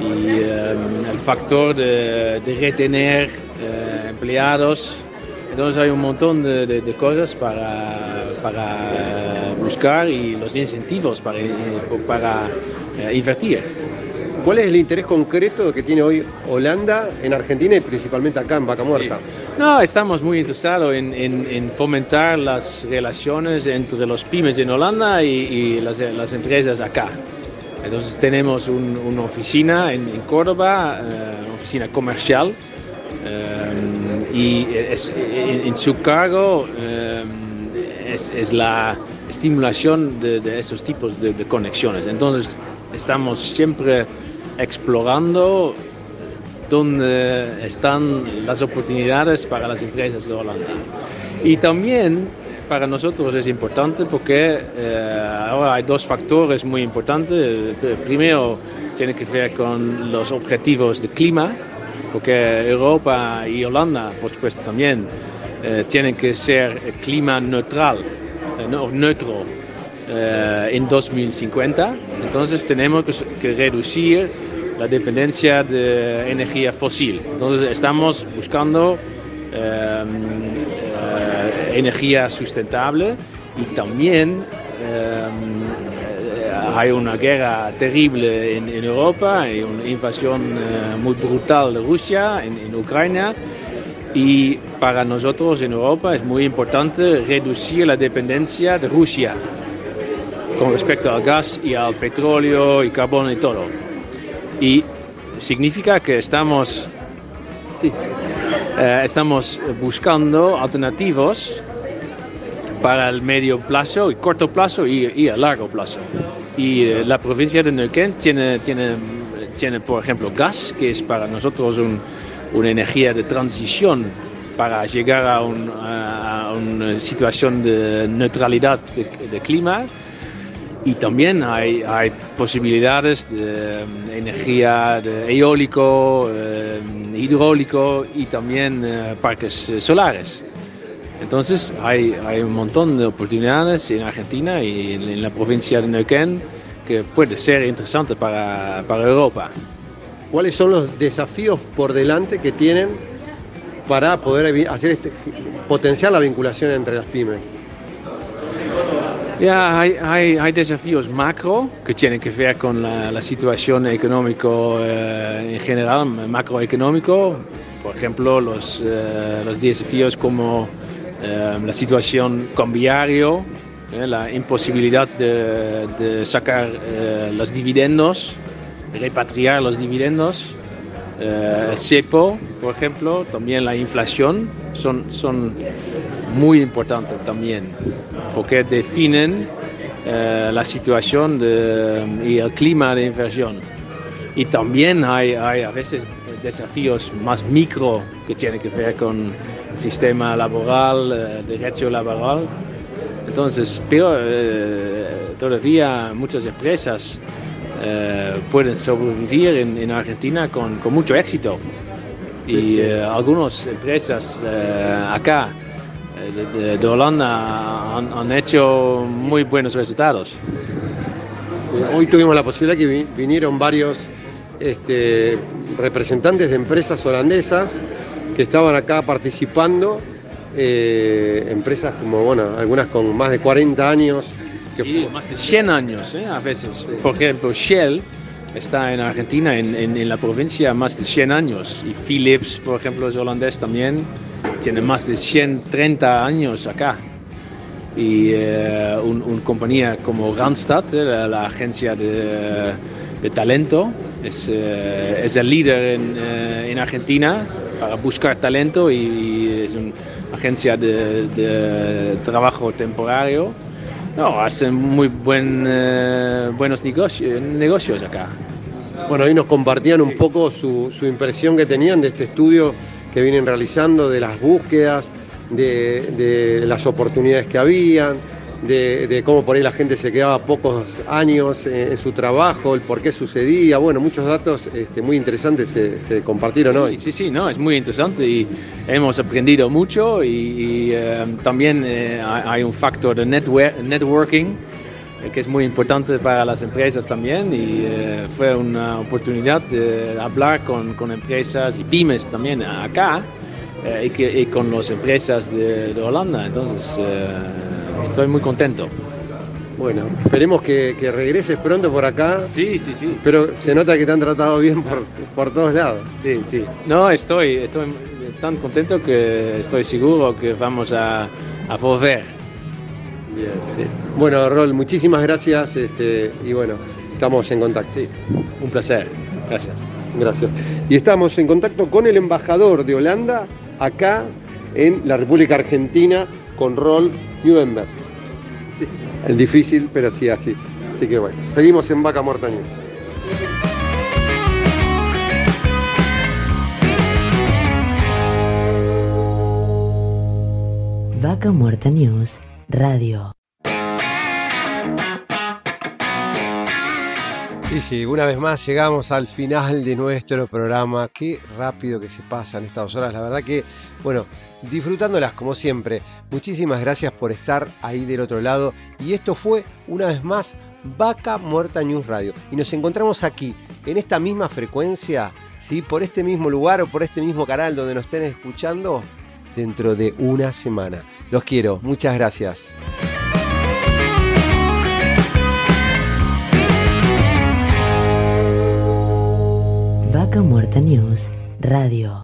H: y, em, el factor de, retener eh, empleados. Entonces hay un montón de, cosas para, para buscar y los incentivos para, para eh, invertir.
A: ¿Cuál es el interés concreto que tiene hoy Holanda en Argentina y principalmente acá en Vaca Muerta?
H: No, estamos muy interesados en, fomentar las relaciones entre los pymes en Holanda y, las, empresas acá. Entonces tenemos una oficina en, Córdoba, eh, una oficina comercial, eh, y en, su cargo es, la estimulación de, esos tipos de, de conexiones. Entonces estamos siempre explorando dónde están las oportunidades para las empresas de Holanda. Y también para nosotros es importante porque eh, ahora hay dos factores muy importantes. El primero tiene que ver con los objetivos de clima, porque Europa y Holanda, por supuesto, también eh, tienen que ser clima neutral, eh, neutro eh, en 2050. Entonces tenemos que reducir la dependencia de energía fósil. Entonces estamos buscando eh, eh, energía sustentable y también hay una guerra terrible en, Europa, y una invasión muy brutal de Rusia en, en Ucrania. Y para nosotros en Europa es muy importante reducir la dependencia de Rusia con respecto al gas y al petróleo y carbón y todo. Y significa que estamos, eh, estamos buscando alternativos para el medio plazo y corto plazo y, y a largo plazo. Y eh, la provincia de Neuquén tiene, tiene, tiene, por ejemplo, gas, que es para nosotros una energía de transición para llegar a, una situación de neutralidad de clima y también hay, hay posibilidades de um, energía de eólico, um, hidráulico y también uh, parques uh, solares. Entonces hay, hay, un montón de oportunidades en Argentina y en, la provincia de Neuquén que puede ser interesante para, para Europa.
A: ¿Cuáles son los desafíos por delante que tienen para poder hacer este, potenciar la vinculación entre las pymes?
H: Ya, hay, hay, hay, desafíos macro que tienen que ver con la, situación económica eh, en general, macroeconómico. Por ejemplo, los, eh, los desafíos como eh, la situación cambiario, la imposibilidad de, de sacar los dividendos, repatriar los dividendos. el CEPO, por ejemplo, también la inflación, son, son muy importantes también porque definen eh, la situación y el clima de inversión. Y también hay, hay, a veces desafíos más micro que tienen que ver con el sistema laboral, el eh, derecho laboral. Entonces, pero eh, todavía muchas empresas eh, pueden sobrevivir en, en Argentina con, con, mucho éxito. Y eh, algunas empresas acá de, de, Holanda han, han, hecho muy buenos resultados.
A: Hoy tuvimos la posibilidad que vinieron varios este, representantes de empresas holandesas que estaban acá participando, eh, empresas como, bueno, algunas con más de 40 años.
H: sí, más de 100 años ¿eh? a veces. Por ejemplo, Shell está en Argentina, en, en, la provincia, más de 100 años. Y Philips, por ejemplo, es holandés también, tiene más de 130 años acá. Y eh, una compañía como Randstad, la, la agencia de, de talento, es, eh, es, el líder en, eh, en, Argentina para buscar talento y, es una agencia de, de trabajo temporario. No, hacen muy buen, eh, buenos negocios, negocios acá.
A: Bueno, ahí nos compartían un poco su, su, impresión que tenían de este estudio que vienen realizando, de las búsquedas, de, de las oportunidades que habían, de, de, cómo por ahí la gente se quedaba pocos años en, en, su trabajo, el por qué sucedía, bueno, muchos datos este, muy interesantes se, se, compartieron hoy.
H: Sí, sí, no, es muy interesante y hemos aprendido mucho y, y eh, también eh, hay un factor de network, networking eh, que es muy importante para las empresas también y fue una oportunidad de hablar con, con empresas y pymes también acá y, que, y, con las empresas de, de Holanda, entonces estoy muy contento.
A: Bueno, esperemos que, que, regreses pronto por acá.
H: Sí, sí, sí.
A: Pero se nota que te han tratado bien por, por todos lados.
H: Sí, sí. No, estoy, estoy tan contento que estoy seguro que vamos a, a volver.
A: Bien, sí. Bueno, Rol, muchísimas gracias este, y bueno, estamos en contacto.
H: Sí, un placer. Gracias.
A: Gracias. Y estamos en contacto con el embajador de Holanda acá en la República Argentina con Rol Newenberg. Sí. Es difícil, pero sí así. Así que bueno, seguimos en Vaca Muerta News.
D: Vaca Muerta News Radio.
A: Y sí, una vez más llegamos al final de nuestro programa. Qué rápido que se pasan estas dos horas. La verdad que, bueno, disfrutándolas como siempre. Muchísimas gracias por estar ahí del otro lado. Y esto fue, una vez más, Vaca Muerta News Radio. Y nos encontramos aquí, en esta misma frecuencia, ¿sí? por este mismo lugar o por este mismo canal donde nos estén escuchando, dentro de una semana. Los quiero. Muchas gracias.
D: Vaca Muerta News Radio.